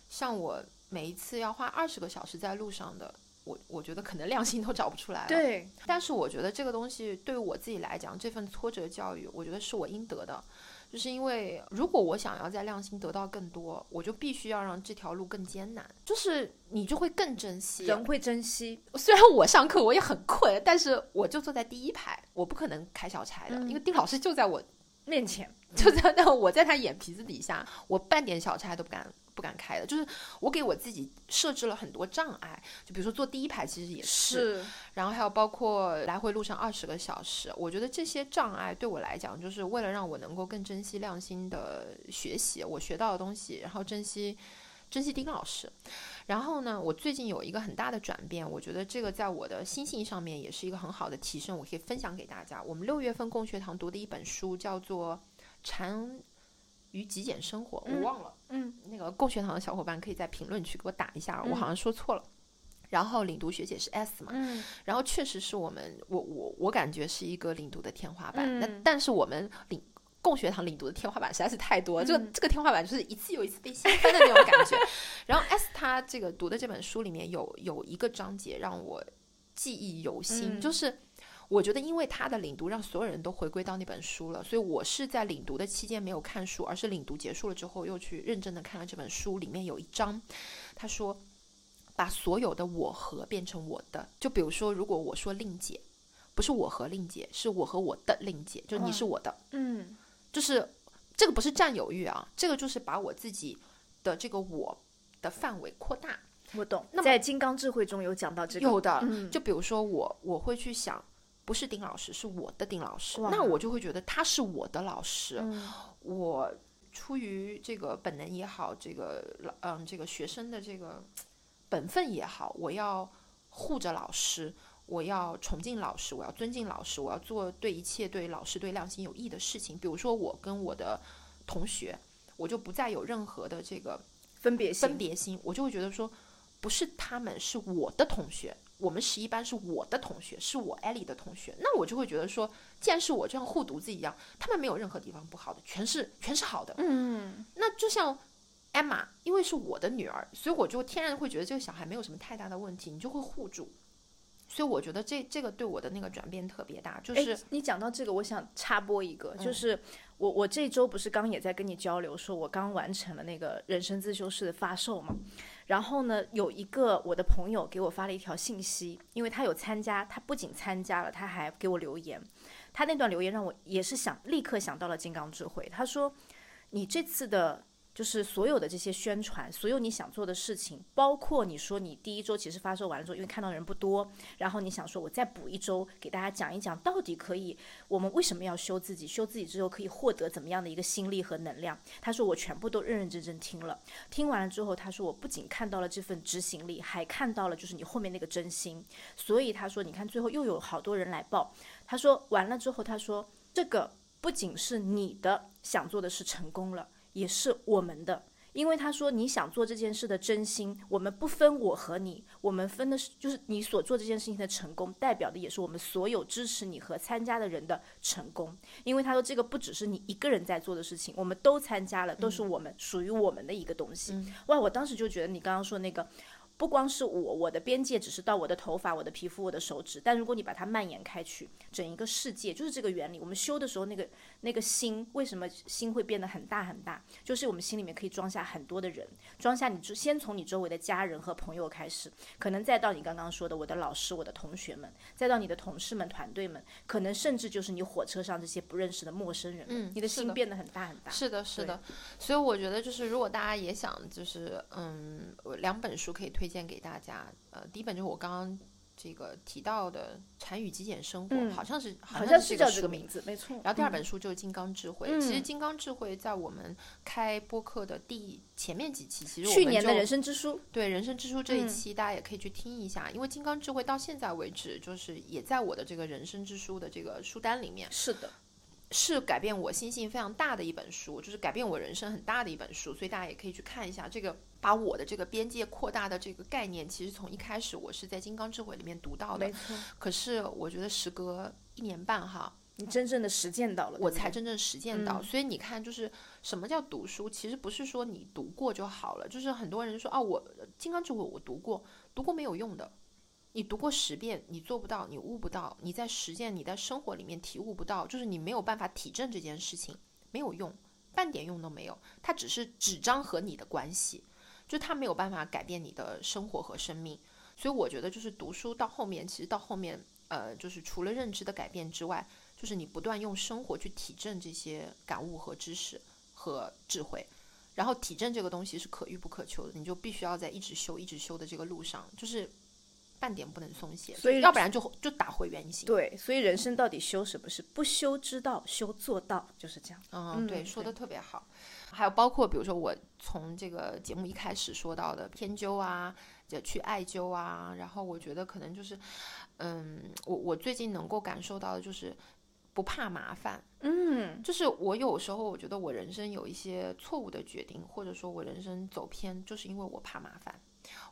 像我每一次要花二十个小时在路上的，我我觉得可能亮星都找不出来了。。对，但是我觉得这个东西对于我自己来讲，这份挫折教育，我觉得是我应得的。就是因为如果我想要在亮星得到更多，我就必须要让这条路更艰难，就是你就会更珍惜。人会珍惜，虽然我上课我也很困，但是我就坐在第一排，我不可能开小差的，嗯因为丁老师就在我面前，就在那 我在他眼皮子底下，我半点小差都不敢不敢开的。就是我给我自己设置了很多障碍，就比如说坐第一排其实也是，然后还有包括来回路上二十个小时，我觉得这些障碍对我来讲，就是为了让我能够更珍惜亮星的学习，我学到的东西，然后珍惜珍惜丁老师。然后呢，我最近有一个很大的转变，我觉得这个在我的心性上面也是一个很好的提升，我可以分享给大家。我们六月份共学堂读的一本书叫做《禅与极简生活》，我嗯忘了。嗯那个共学堂的小伙伴可以在评论区给我打一下，我嗯好像说错了。然后领读学姐是 S 嘛，嗯然后确实是我们，我我我感觉是一个领读的天花板。那嗯但是我们领共学堂领读的天花板实在是太多，这个嗯这个天花板就是一次又一次被掀翻的那种感觉。然后 S 他这个读的这本书里面有有一个章节让我记忆犹新，嗯就是。我觉得，因为他的领读让所有人都回归到那本书了，所以我是在领读的期间没有看书，而是领读结束了之后又去认真的看了这本书。里面有一章，他说把所有的我和变成我的。就比如说，如果我说令姐，不是我和令姐，是我和我的令姐，就是你是我的，嗯就是这个不是占有欲啊，这个就是把我自己的这个我的范围扩大。我懂。那么在金刚智慧中有讲到这个，有的，嗯就比如说我我会去想。不是丁老师，是我的丁老师，那我就会觉得他是我的老师。嗯我出于这个本能也好，这个嗯这个学生的这个本分也好，我要护着老师，我要崇敬老师，我要尊敬老师，我要做对一切对老师对亮星有益的事情。比如说我跟我的同学，我就不再有任何的这个分别心分别心，我就会觉得说，不是他们，是我的同学。我们十一班是我的同学，是我艾莉的同学，那我就会觉得说，既然是我这样护犊子一样，他们没有任何地方不好的，全是全是好的。嗯那就像艾玛，因为是我的女儿，所以我就天然会觉得这个小孩没有什么太大的问题，你就会护住。所以我觉得这这个对我的那个转变特别大，就是你讲到这个，我想插播一个，嗯就是我我这周不是刚也在跟你交流，说我刚完成了那个人生自修室的发售嘛，然后呢，有一个我的朋友给我发了一条信息，因为他有参加，他不仅参加了，他还给我留言，他那段留言让我也是想立刻想到了金刚智慧，他说你这次的。就是所有的这些宣传，所有你想做的事情，包括你说你第一周其实发售完了之后，因为看到人不多，然后你想说我再补一周给大家讲一讲，到底可以我们为什么要修自己，修自己之后可以获得怎么样的一个心力和能量。他说我全部都认认真真听了，听完了之后，他说我不仅看到了这份执行力，还看到了就是你后面那个真心。所以他说你看最后又有好多人来报，他说完了之后，他说这个不仅是你的想做的事成功了。也是我们的，因为他说你想做这件事的真心，我们不分我和你，我们分的是就是你所做这件事情的成功，代表的也是我们所有支持你和参加的人的成功。因为他说这个不只是你一个人在做的事情，我们都参加了，都是我们、属于我们的一个东西。哇，我当时就觉得你刚刚说那个。不光是我，我的边界只是到我的头发、我的皮肤、我的手指，但如果你把它蔓延开去，整一个世界就是这个原理。我们修的时候，那个那个心，为什么心会变得很大很大？就是我们心里面可以装下很多的人，装下你就先从你周围的家人和朋友开始，可能再到你刚刚说的我的老师、我的同学们，再到你的同事们、团队们，可能甚至就是你火车上这些不认识的陌生人。嗯，你的心变得很大很大。是的，是的。所以我觉得就是如果大家也想，就是嗯，两本书可以推。推荐给大家，呃，第一本就是我刚刚这个提到的《禅语极简生活》，嗯、好像是好像是叫这个名字，没错。然后第二本书就是《金刚智慧》，嗯、其实《金刚智慧》在我们开播客的第前面几期，其实去年的人生之书，对人生之书这嗯一期，大家也可以去听一下，因为《金刚智慧》到现在为止，就是也在我的这个人生之书的这个书单里面。是的。是改变我心性非常大的一本书，就是改变我人生很大的一本书，所以大家也可以去看一下这个把我的这个边界扩大的这个概念。其实从一开始我是在《金刚智慧》里面读到的。可是我觉得时隔一年半哈，你真正的实践到了，我才真正实践到。嗯、所以你看，就是什么叫读书？其实不是说你读过就好了，就是很多人说啊，我《金刚智慧》我读过，读过没有用的。你读过十遍，你做不到，你悟不到，你在实践，你在生活里面体悟不到，就是你没有办法体证这件事情，没有用，半点用都没有。它只是纸张和你的关系，就它没有办法改变你的生活和生命。所以我觉得，就是读书到后面，其实到后面，呃，就是除了认知的改变之外，就是你不断用生活去体证这些感悟和知识和智慧。然后体证这个东西是可遇不可求的，你就必须要在一直修、一直修的这个路上，就是。半点不能松懈，所以要不然就就打回原形。对，所以人生到底修什么？是不修之道，修做到，就是这样。嗯，对，说的特别好。还有包括比如说我从这个节目一开始说到的偏灸啊，就去艾灸啊，然后我觉得可能就是，嗯，我我最近能够感受到的就是不怕麻烦。嗯，就是我有时候我觉得我人生有一些错误的决定，或者说我人生走偏，就是因为我怕麻烦。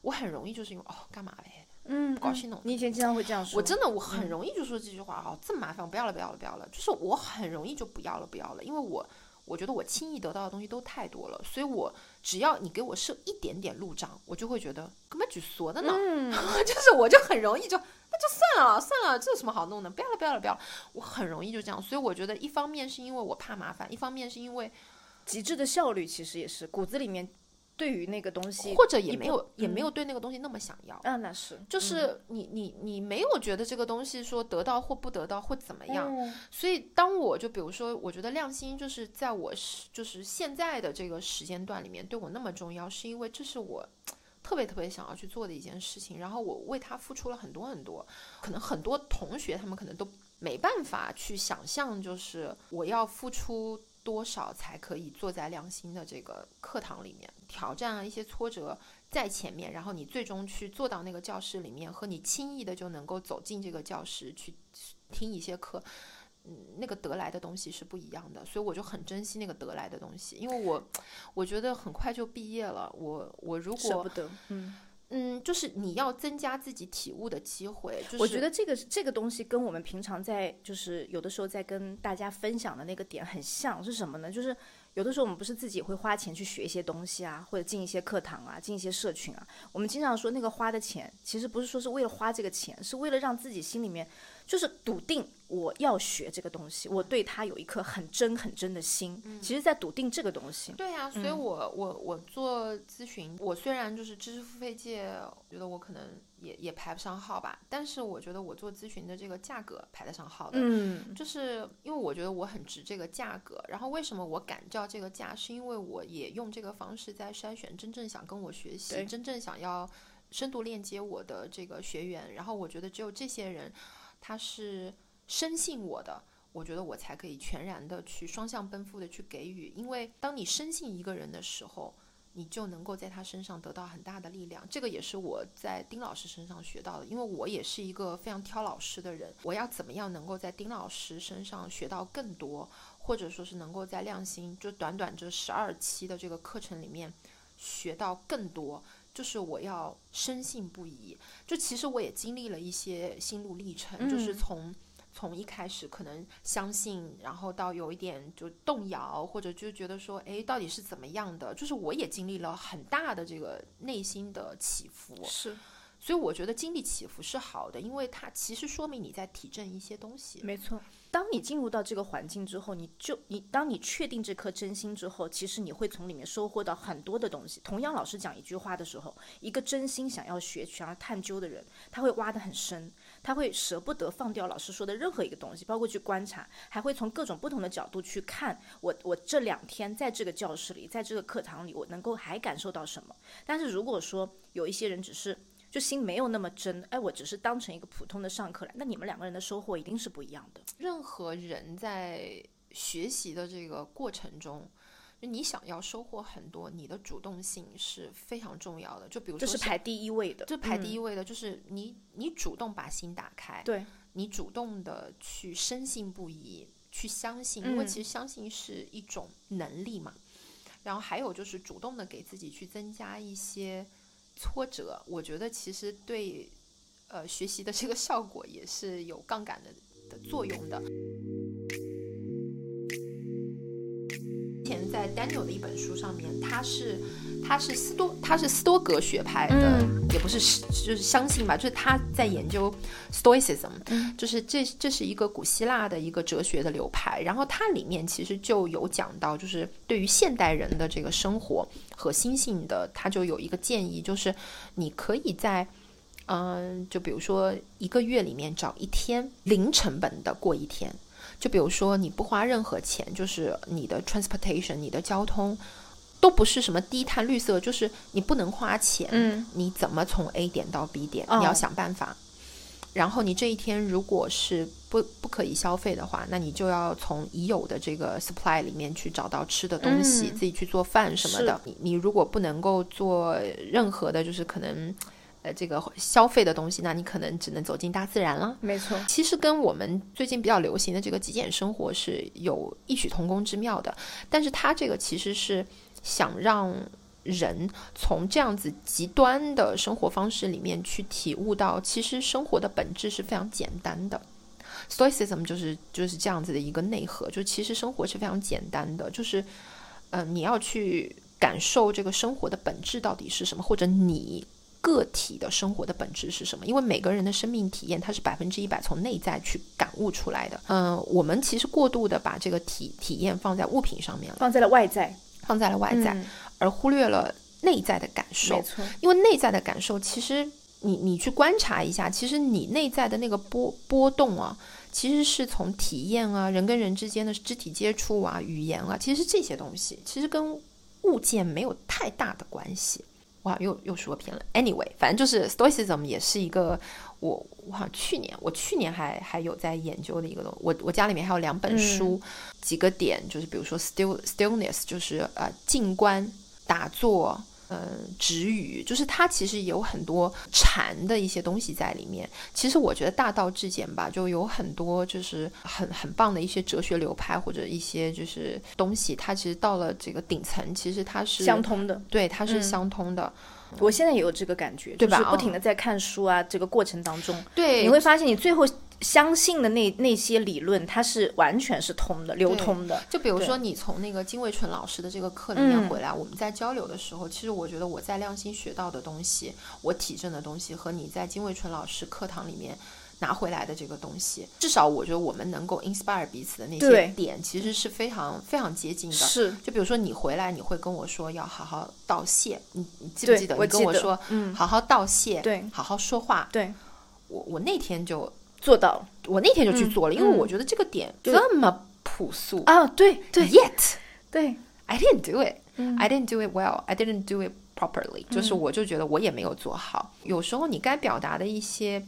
我很容易就是因为哦干嘛呗。嗯，高兴弄。你以前经常会这样说。我真的我很容易就说这句话，哦，这么麻烦，不要了，不要了，不要了。就是我很容易就不要了，不要了，因为我我觉得我轻易得到的东西都太多了，所以我只要你给我设一点点路障，我就会觉得根本举缩的呢。嗯，就是我就很容易就那就算了算了，这有什么好弄的？不要了，不要了，不要了。我很容易就这样，所以我觉得一方面是因为我怕麻烦，一方面是因为极致的效率，其实也是骨子里面。对于那个东西，或者也没有、嗯、也没有对那个东西那么想要。嗯，那是，就是你你你没有觉得这个东西说得到或不得到或怎么样。嗯、所以当我就比如说，我觉得亮心就是在我就是现在的这个时间段里面对我那么重要，是因为这是我特别特别想要去做的一件事情。然后我为他付出了很多很多，可能很多同学他们可能都没办法去想象，就是我要付出。多少才可以坐在良心的这个课堂里面挑战啊一些挫折在前面，然后你最终去坐到那个教室里面，和你轻易的就能够走进这个教室去听一些课，嗯，那个得来的东西是不一样的，所以我就很珍惜那个得来的东西，因为我我觉得很快就毕业了，我我如果舍不得，嗯。嗯，就是你要增加自己体悟的机会。就是、我觉得这个这个东西跟我们平常在就是有的时候在跟大家分享的那个点很像，是什么呢？就是有的时候我们不是自己会花钱去学一些东西啊，或者进一些课堂啊，进一些社群啊。我们经常说那个花的钱，其实不是说是为了花这个钱，是为了让自己心里面就是笃定我要学这个东西，我对它有一颗很真很真的心。其实，在笃定这个东西。对呀，所以我我我做咨询，我虽然就是知识付费界，我觉得我可能。也也排不上号吧，但是我觉得我做咨询的这个价格排得上号的，嗯，就是因为我觉得我很值这个价格。然后为什么我敢叫这个价，是因为我也用这个方式在筛选真正想跟我学习、真正想要深度链接我的这个学员。然后我觉得只有这些人，他是深信我的，我觉得我才可以全然的去双向奔赴的去给予。因为当你深信一个人的时候。你就能够在他身上得到很大的力量，这个也是我在丁老师身上学到的。因为我也是一个非常挑老师的人，我要怎么样能够在丁老师身上学到更多，或者说是能够在亮星就短短这十二期的这个课程里面学到更多，就是我要深信不疑。就其实我也经历了一些心路历程，就是从。从一开始可能相信，然后到有一点就动摇，或者就觉得说，哎，到底是怎么样的？就是我也经历了很大的这个内心的起伏。是，所以我觉得经历起伏是好的，因为它其实说明你在提振一些东西。没错。当你进入到这个环境之后，你就你当你确定这颗真心之后，其实你会从里面收获到很多的东西。同样，老师讲一句话的时候，一个真心想要学、想要探究的人，他会挖得很深，他会舍不得放掉老师说的任何一个东西，包括去观察，还会从各种不同的角度去看我我这两天在这个教室里，在这个课堂里，我能够还感受到什么。但是如果说有一些人只是。就心没有那么真，哎，我只是当成一个普通的上课来，那你们两个人的收获一定是不一样的。任何人在学习的这个过程中，就你想要收获很多，你的主动性是非常重要的。就比如说，这是排第一位的，这排第一位的就是你，你主动把心打开，对你主动的去深信不疑，去相信，因为其实相信是一种能力嘛。然后还有就是主动的给自己去增加一些。挫折，我觉得其实对，呃，学习的这个效果也是有杠杆的的作用的。Daniel 的一本书上面，他是他是斯多他是斯多格学派的，也不是就是相信吧，就是他在研究 Stoicism，就是这这是一个古希腊的一个哲学的流派，然后它里面其实就有讲到，就是对于现代人的这个生活和心性的，他就有一个建议，就是你可以在嗯，就比如说一个月里面找一天零成本的过一天。就比如说，你不花任何钱，就是你的 transportation，你的交通都不是什么低碳绿色，就是你不能花钱。嗯，你怎么从 A 点到 B 点？你要想办法。然后你这一天如果是不不可以消费的话，那你就要从已有的这个 supply 里面去找到吃的东西，自己去做饭什么的。你你如果不能够做任何的，就是可能。呃，这个消费的东西，那你可能只能走进大自然了。没错，其实跟我们最近比较流行的这个极简生活是有异曲同工之妙的。但是它这个其实是想让人从这样子极端的生活方式里面去体悟到，其实生活的本质是非常简单的。Stoicism 就是就是这样子的一个内核，就其实生活是非常简单的，就是嗯，你要去感受这个生活的本质到底是什么，或者你。个体的生活的本质是什么？因为每个人的生命体验，它是百分之一百从内在去感悟出来的。嗯，我们其实过度的把这个体体验放在物品上面了，放在了外在，放在了外在，而忽略了内在的感受。没错，因为内在的感受，其实你你去观察一下，其实你内在的那个波波动啊，其实是从体验啊，人跟人之间的肢体接触啊，语言啊，其实这些东西，其实跟物件没有太大的关系。哇，又又说偏了。Anyway，反正就是 Stoicism 也是一个我我好像去年我去年还还有在研究的一个东西。我我家里面还有两本书，几个点就是比如说 still stillness，就是呃静观打坐。嗯，止语就是它其实有很多禅的一些东西在里面。其实我觉得大道至简吧，就有很多就是很很棒的一些哲学流派或者一些就是东西，它其实到了这个顶层，其实它是相通的。对，它是相通的。我现在也有这个感觉，对吧？不停的在看书啊，这个过程当中，对，你会发现你最后相信的那那些理论，它是完全是通的、流通的。就比如说，你从那个金卫纯老师的这个课里面回来，我们在交流的时候，其实我觉得我在亮星学到的东西，我体证的东西，和你在金卫纯老师课堂里面拿回来的这个东西，至少我觉得我们能够 inspire 彼此的那些点，其实是非常非常接近的。是，就比如说你回来，你会跟我说要好好道谢，你你记不记得？你跟我说，嗯，好好道谢，对，好好说话，对。我我那天就。做到，我那天就去做了，因为我觉得这个点这么朴素。啊，对对，Yet，对，I didn't do it，I didn't do it well，I didn't do it properly，就是我就觉得我也没有做好。有时候你该表达的一些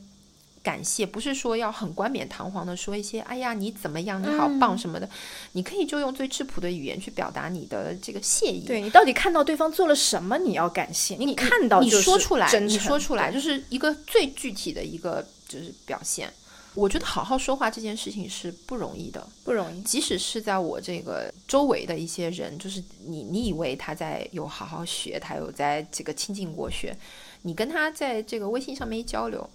感谢，不是说要很冠冕堂皇的说一些，哎呀你怎么样，你好棒什么的，你可以就用最质朴的语言去表达你的这个谢意。对你到底看到对方做了什么，你要感谢，你看到你说出来，你说出来就是一个最具体的一个就是表现。我觉得好好说话这件事情是不容易的，不容易。即使是在我这个周围的一些人，就是你，你以为他在有好好学，他有在这个亲近国学，你跟他在这个微信上面一交流，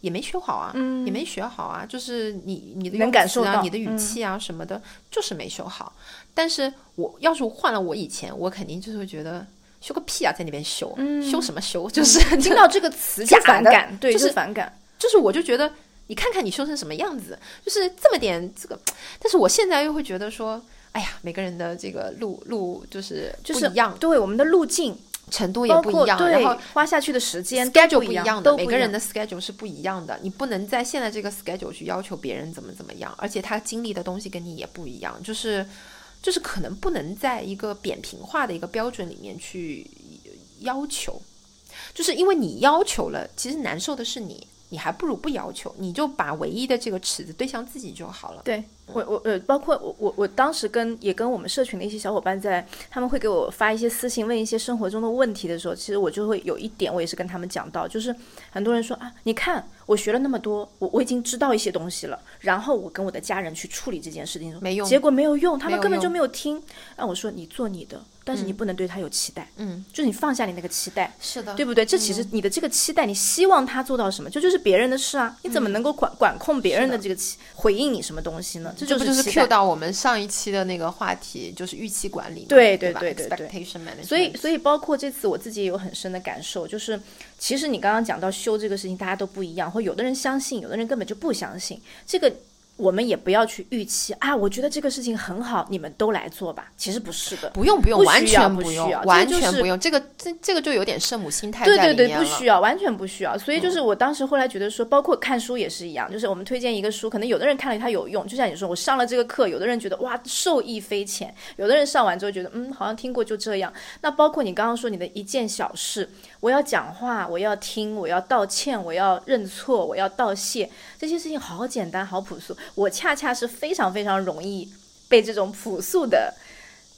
也没学好啊，也没学好啊，就是你你的能感受到你的语气啊什么的，就是没修好。但是我要是换了我以前，我肯定就是会觉得修个屁啊，在那边修，修什么修？就是 听到这个词就反感，对，就是反感，就是我就觉得。你看看你修成什么样子，就是这么点这个，但是我现在又会觉得说，哎呀，每个人的这个路路就是就是一样，对我们的路径程度也不一样，然后花下去的时间 schedule 不一样的，每个人的 schedule 是不一样的，你不能在现在这个 schedule 去要求别人怎么怎么样，而且他经历的东西跟你也不一样，就是就是可能不能在一个扁平化的一个标准里面去要求，就是因为你要求了，其实难受的是你。你还不如不要求，你就把唯一的这个尺子对向自己就好了。对我，我呃，包括我，我我当时跟也跟我们社群的一些小伙伴在，他们会给我发一些私信，问一些生活中的问题的时候，其实我就会有一点，我也是跟他们讲到，就是很多人说啊，你看我学了那么多，我我已经知道一些东西了，然后我跟我的家人去处理这件事情，没用，结果没有用，他们根本就没有听。那我说你做你的。但是你不能对他有期待，嗯，就是你放下你那个期待，是的，对不对？这其实你的这个期待，你希望他做到什么，这就是别人的事啊，你怎么能够管管控别人的这个期回应你什么东西呢？这不就是 Q 到我们上一期的那个话题，就是预期管理，对对对对对。所以所以包括这次我自己也有很深的感受，就是其实你刚刚讲到修这个事情，大家都不一样，或有的人相信，有的人根本就不相信这个。我们也不要去预期啊！我觉得这个事情很好，你们都来做吧。其实不是的，不用不用，完全不需要，完全不用。这个这这个就有点圣母心态对对对，不需要，完全不需要。所以就是我当时后来觉得说，包括看书也是一样，就是我们推荐一个书，可能有的人看了它有用，就像你说，我上了这个课，有的人觉得哇受益匪浅，有的人上完之后觉得嗯好像听过就这样。那包括你刚刚说你的一件小事。我要讲话，我要听，我要道歉，我要认错，我要道谢，这些事情好简单，好朴素。我恰恰是非常非常容易被这种朴素的，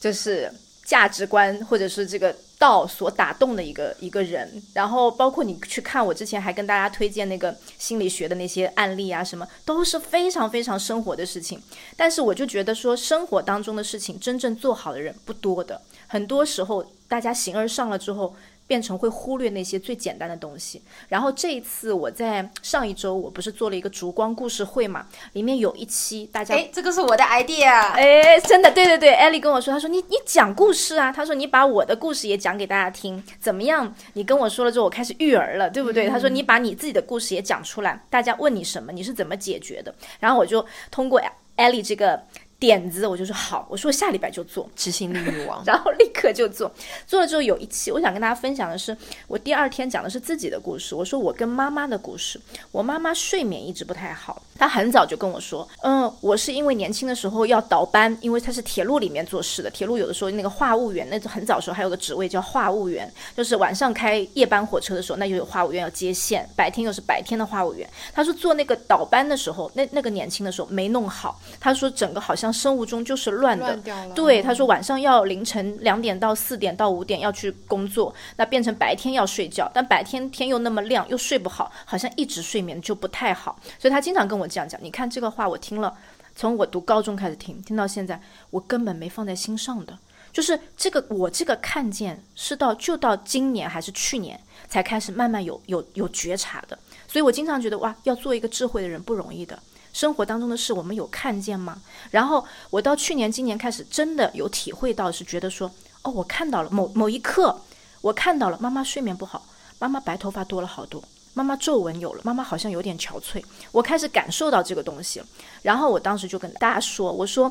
就是价值观或者是这个道所打动的一个一个人。然后包括你去看我之前还跟大家推荐那个心理学的那些案例啊，什么都是非常非常生活的事情。但是我就觉得说，生活当中的事情真正做好的人不多的，很多时候大家形而上了之后。变成会忽略那些最简单的东西。然后这一次我在上一周我不是做了一个烛光故事会嘛？里面有一期大家，哎，这个是我的 idea，哎，真的，对对对，艾丽跟我说，她说你你讲故事啊，她说你把我的故事也讲给大家听，怎么样？你跟我说了之后，我开始育儿了，对不对？她说你把你自己的故事也讲出来，大家问你什么，你是怎么解决的？然后我就通过艾丽这个。点子我就说好，我说下礼拜就做，执行力女王，然后立刻就做。做了之后有一期，我想跟大家分享的是，我第二天讲的是自己的故事。我说我跟妈妈的故事。我妈妈睡眠一直不太好，她很早就跟我说，嗯，我是因为年轻的时候要倒班，因为她是铁路里面做事的，铁路有的时候那个话务员，那很早时候还有个职位叫话务员，就是晚上开夜班火车的时候，那就有话务员要接线，白天又是白天的话务员。她说做那个倒班的时候，那那个年轻的时候没弄好，她说整个好像。生物钟就是乱的，对他说晚上要凌晨两点到四点到五点要去工作，那变成白天要睡觉，但白天天又那么亮，又睡不好，好像一直睡眠就不太好，所以他经常跟我这样讲。你看这个话我听了，从我读高中开始听，听到现在，我根本没放在心上的，就是这个我这个看见是到就到今年还是去年才开始慢慢有有有觉察的。所以我经常觉得哇，要做一个智慧的人不容易的。生活当中的事，我们有看见吗？然后我到去年、今年开始，真的有体会到，是觉得说，哦，我看到了某某一刻，我看到了妈妈睡眠不好，妈妈白头发多了好多，妈妈皱纹有了，妈妈好像有点憔悴，我开始感受到这个东西了。然后我当时就跟大家说，我说，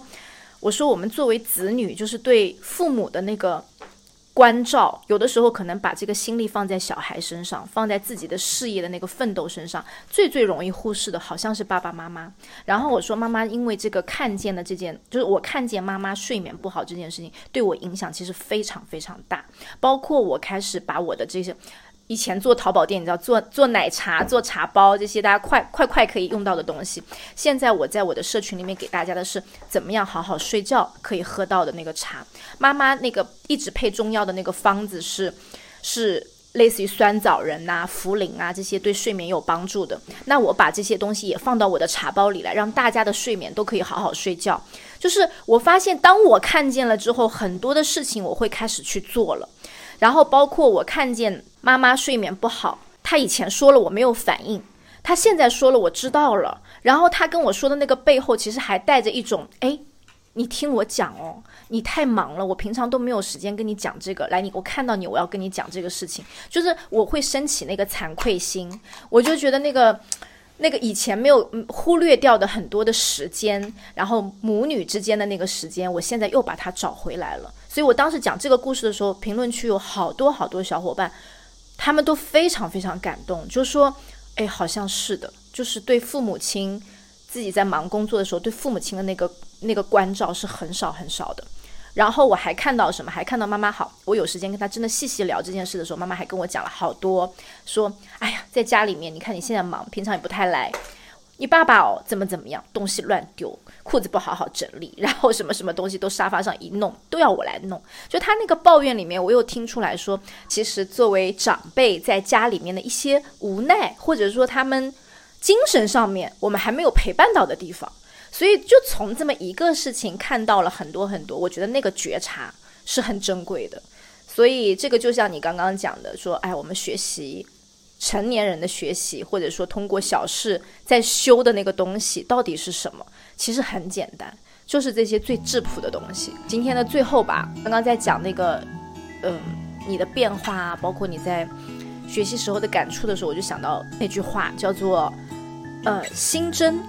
我说我们作为子女，就是对父母的那个。关照有的时候可能把这个心力放在小孩身上，放在自己的事业的那个奋斗身上，最最容易忽视的好像是爸爸妈妈。然后我说妈妈，因为这个看见的这件，就是我看见妈妈睡眠不好这件事情，对我影响其实非常非常大。包括我开始把我的这些。以前做淘宝店，你知道做做奶茶、做茶包这些大家快快快可以用到的东西。现在我在我的社群里面给大家的是怎么样好好睡觉可以喝到的那个茶。妈妈那个一直配中药的那个方子是是类似于酸枣仁呐、茯苓啊这些对睡眠有帮助的。那我把这些东西也放到我的茶包里来，让大家的睡眠都可以好好睡觉。就是我发现，当我看见了之后，很多的事情我会开始去做了。然后包括我看见妈妈睡眠不好，她以前说了我没有反应，她现在说了我知道了。然后她跟我说的那个背后，其实还带着一种哎，你听我讲哦，你太忙了，我平常都没有时间跟你讲这个。来，你我看到你，我要跟你讲这个事情，就是我会升起那个惭愧心，我就觉得那个。那个以前没有忽略掉的很多的时间，然后母女之间的那个时间，我现在又把它找回来了。所以我当时讲这个故事的时候，评论区有好多好多小伙伴，他们都非常非常感动，就说：“哎，好像是的，就是对父母亲自己在忙工作的时候，对父母亲的那个那个关照是很少很少的。”然后我还看到什么？还看到妈妈好。我有时间跟她真的细细聊这件事的时候，妈妈还跟我讲了好多，说：“哎呀，在家里面，你看你现在忙，平常也不太来。你爸爸哦，怎么怎么样，东西乱丢，裤子不好好整理，然后什么什么东西都沙发上一弄，都要我来弄。就他那个抱怨里面，我又听出来说，其实作为长辈在家里面的一些无奈，或者说他们精神上面我们还没有陪伴到的地方。”所以，就从这么一个事情看到了很多很多，我觉得那个觉察是很珍贵的。所以，这个就像你刚刚讲的，说，哎，我们学习成年人的学习，或者说通过小事在修的那个东西，到底是什么？其实很简单，就是这些最质朴的东西。今天的最后吧，刚刚在讲那个，嗯，你的变化，包括你在学习时候的感触的时候，我就想到那句话，叫做，呃，心真，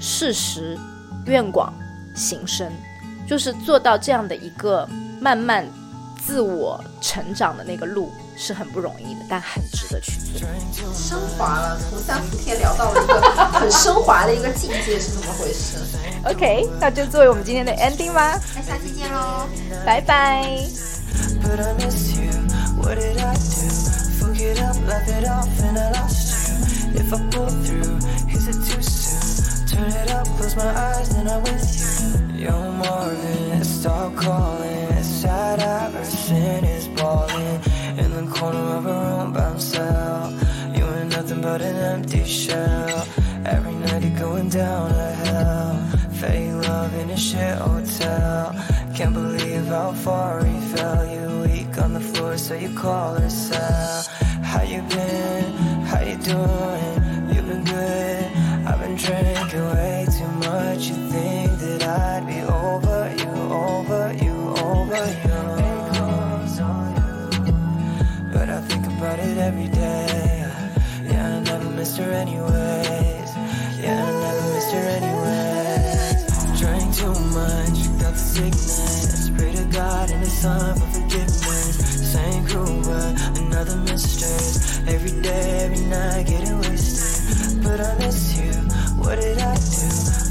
事实。愿广行深，就是做到这样的一个慢慢自我成长的那个路是很不容易的，但很值得去做。升华了，从三伏天聊到了一个很升华的一个境界，是怎么回事？OK，那就作为我们今天的 ending 吧。那下期见喽，拜拜。Turn it up, close my eyes, then I'm with you. You're more than stop calling. Sad Iverson is balling in the corner of a room by himself. You ain't nothing but an empty shell. Every night you're going down to hell. Fake love in a shit hotel. Can't believe how far he fell. You weak on the floor, so you call her cell. How you been? How you doing? You've been good. I've been drinking way too much. You think that I'd be it every day. Yeah, I never missed her anyways. Yeah, I never missed her anyways. Drank too much, got the sickness. Pray to God and His Son for forgiveness. Same crew, but another mistress. Every day, every night, getting wasted. But I miss you. What did I do?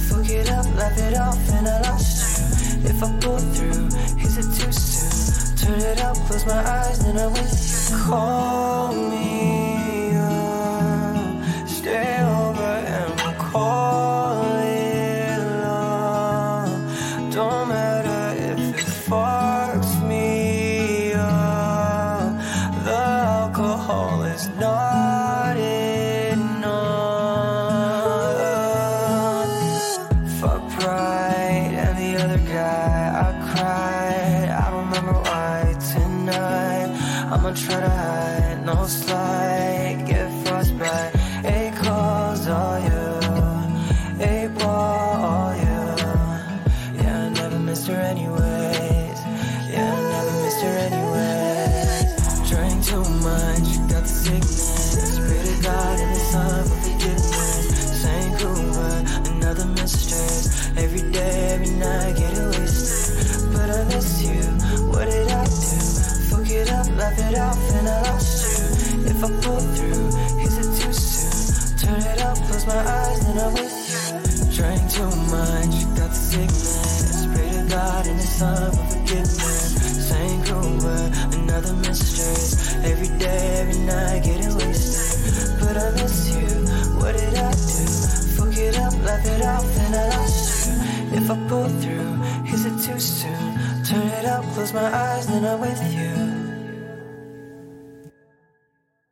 Fuck it up, laugh it off, and I lost you. If I pull through, is it too soon? Turn it up, close my eyes, then with you. Call me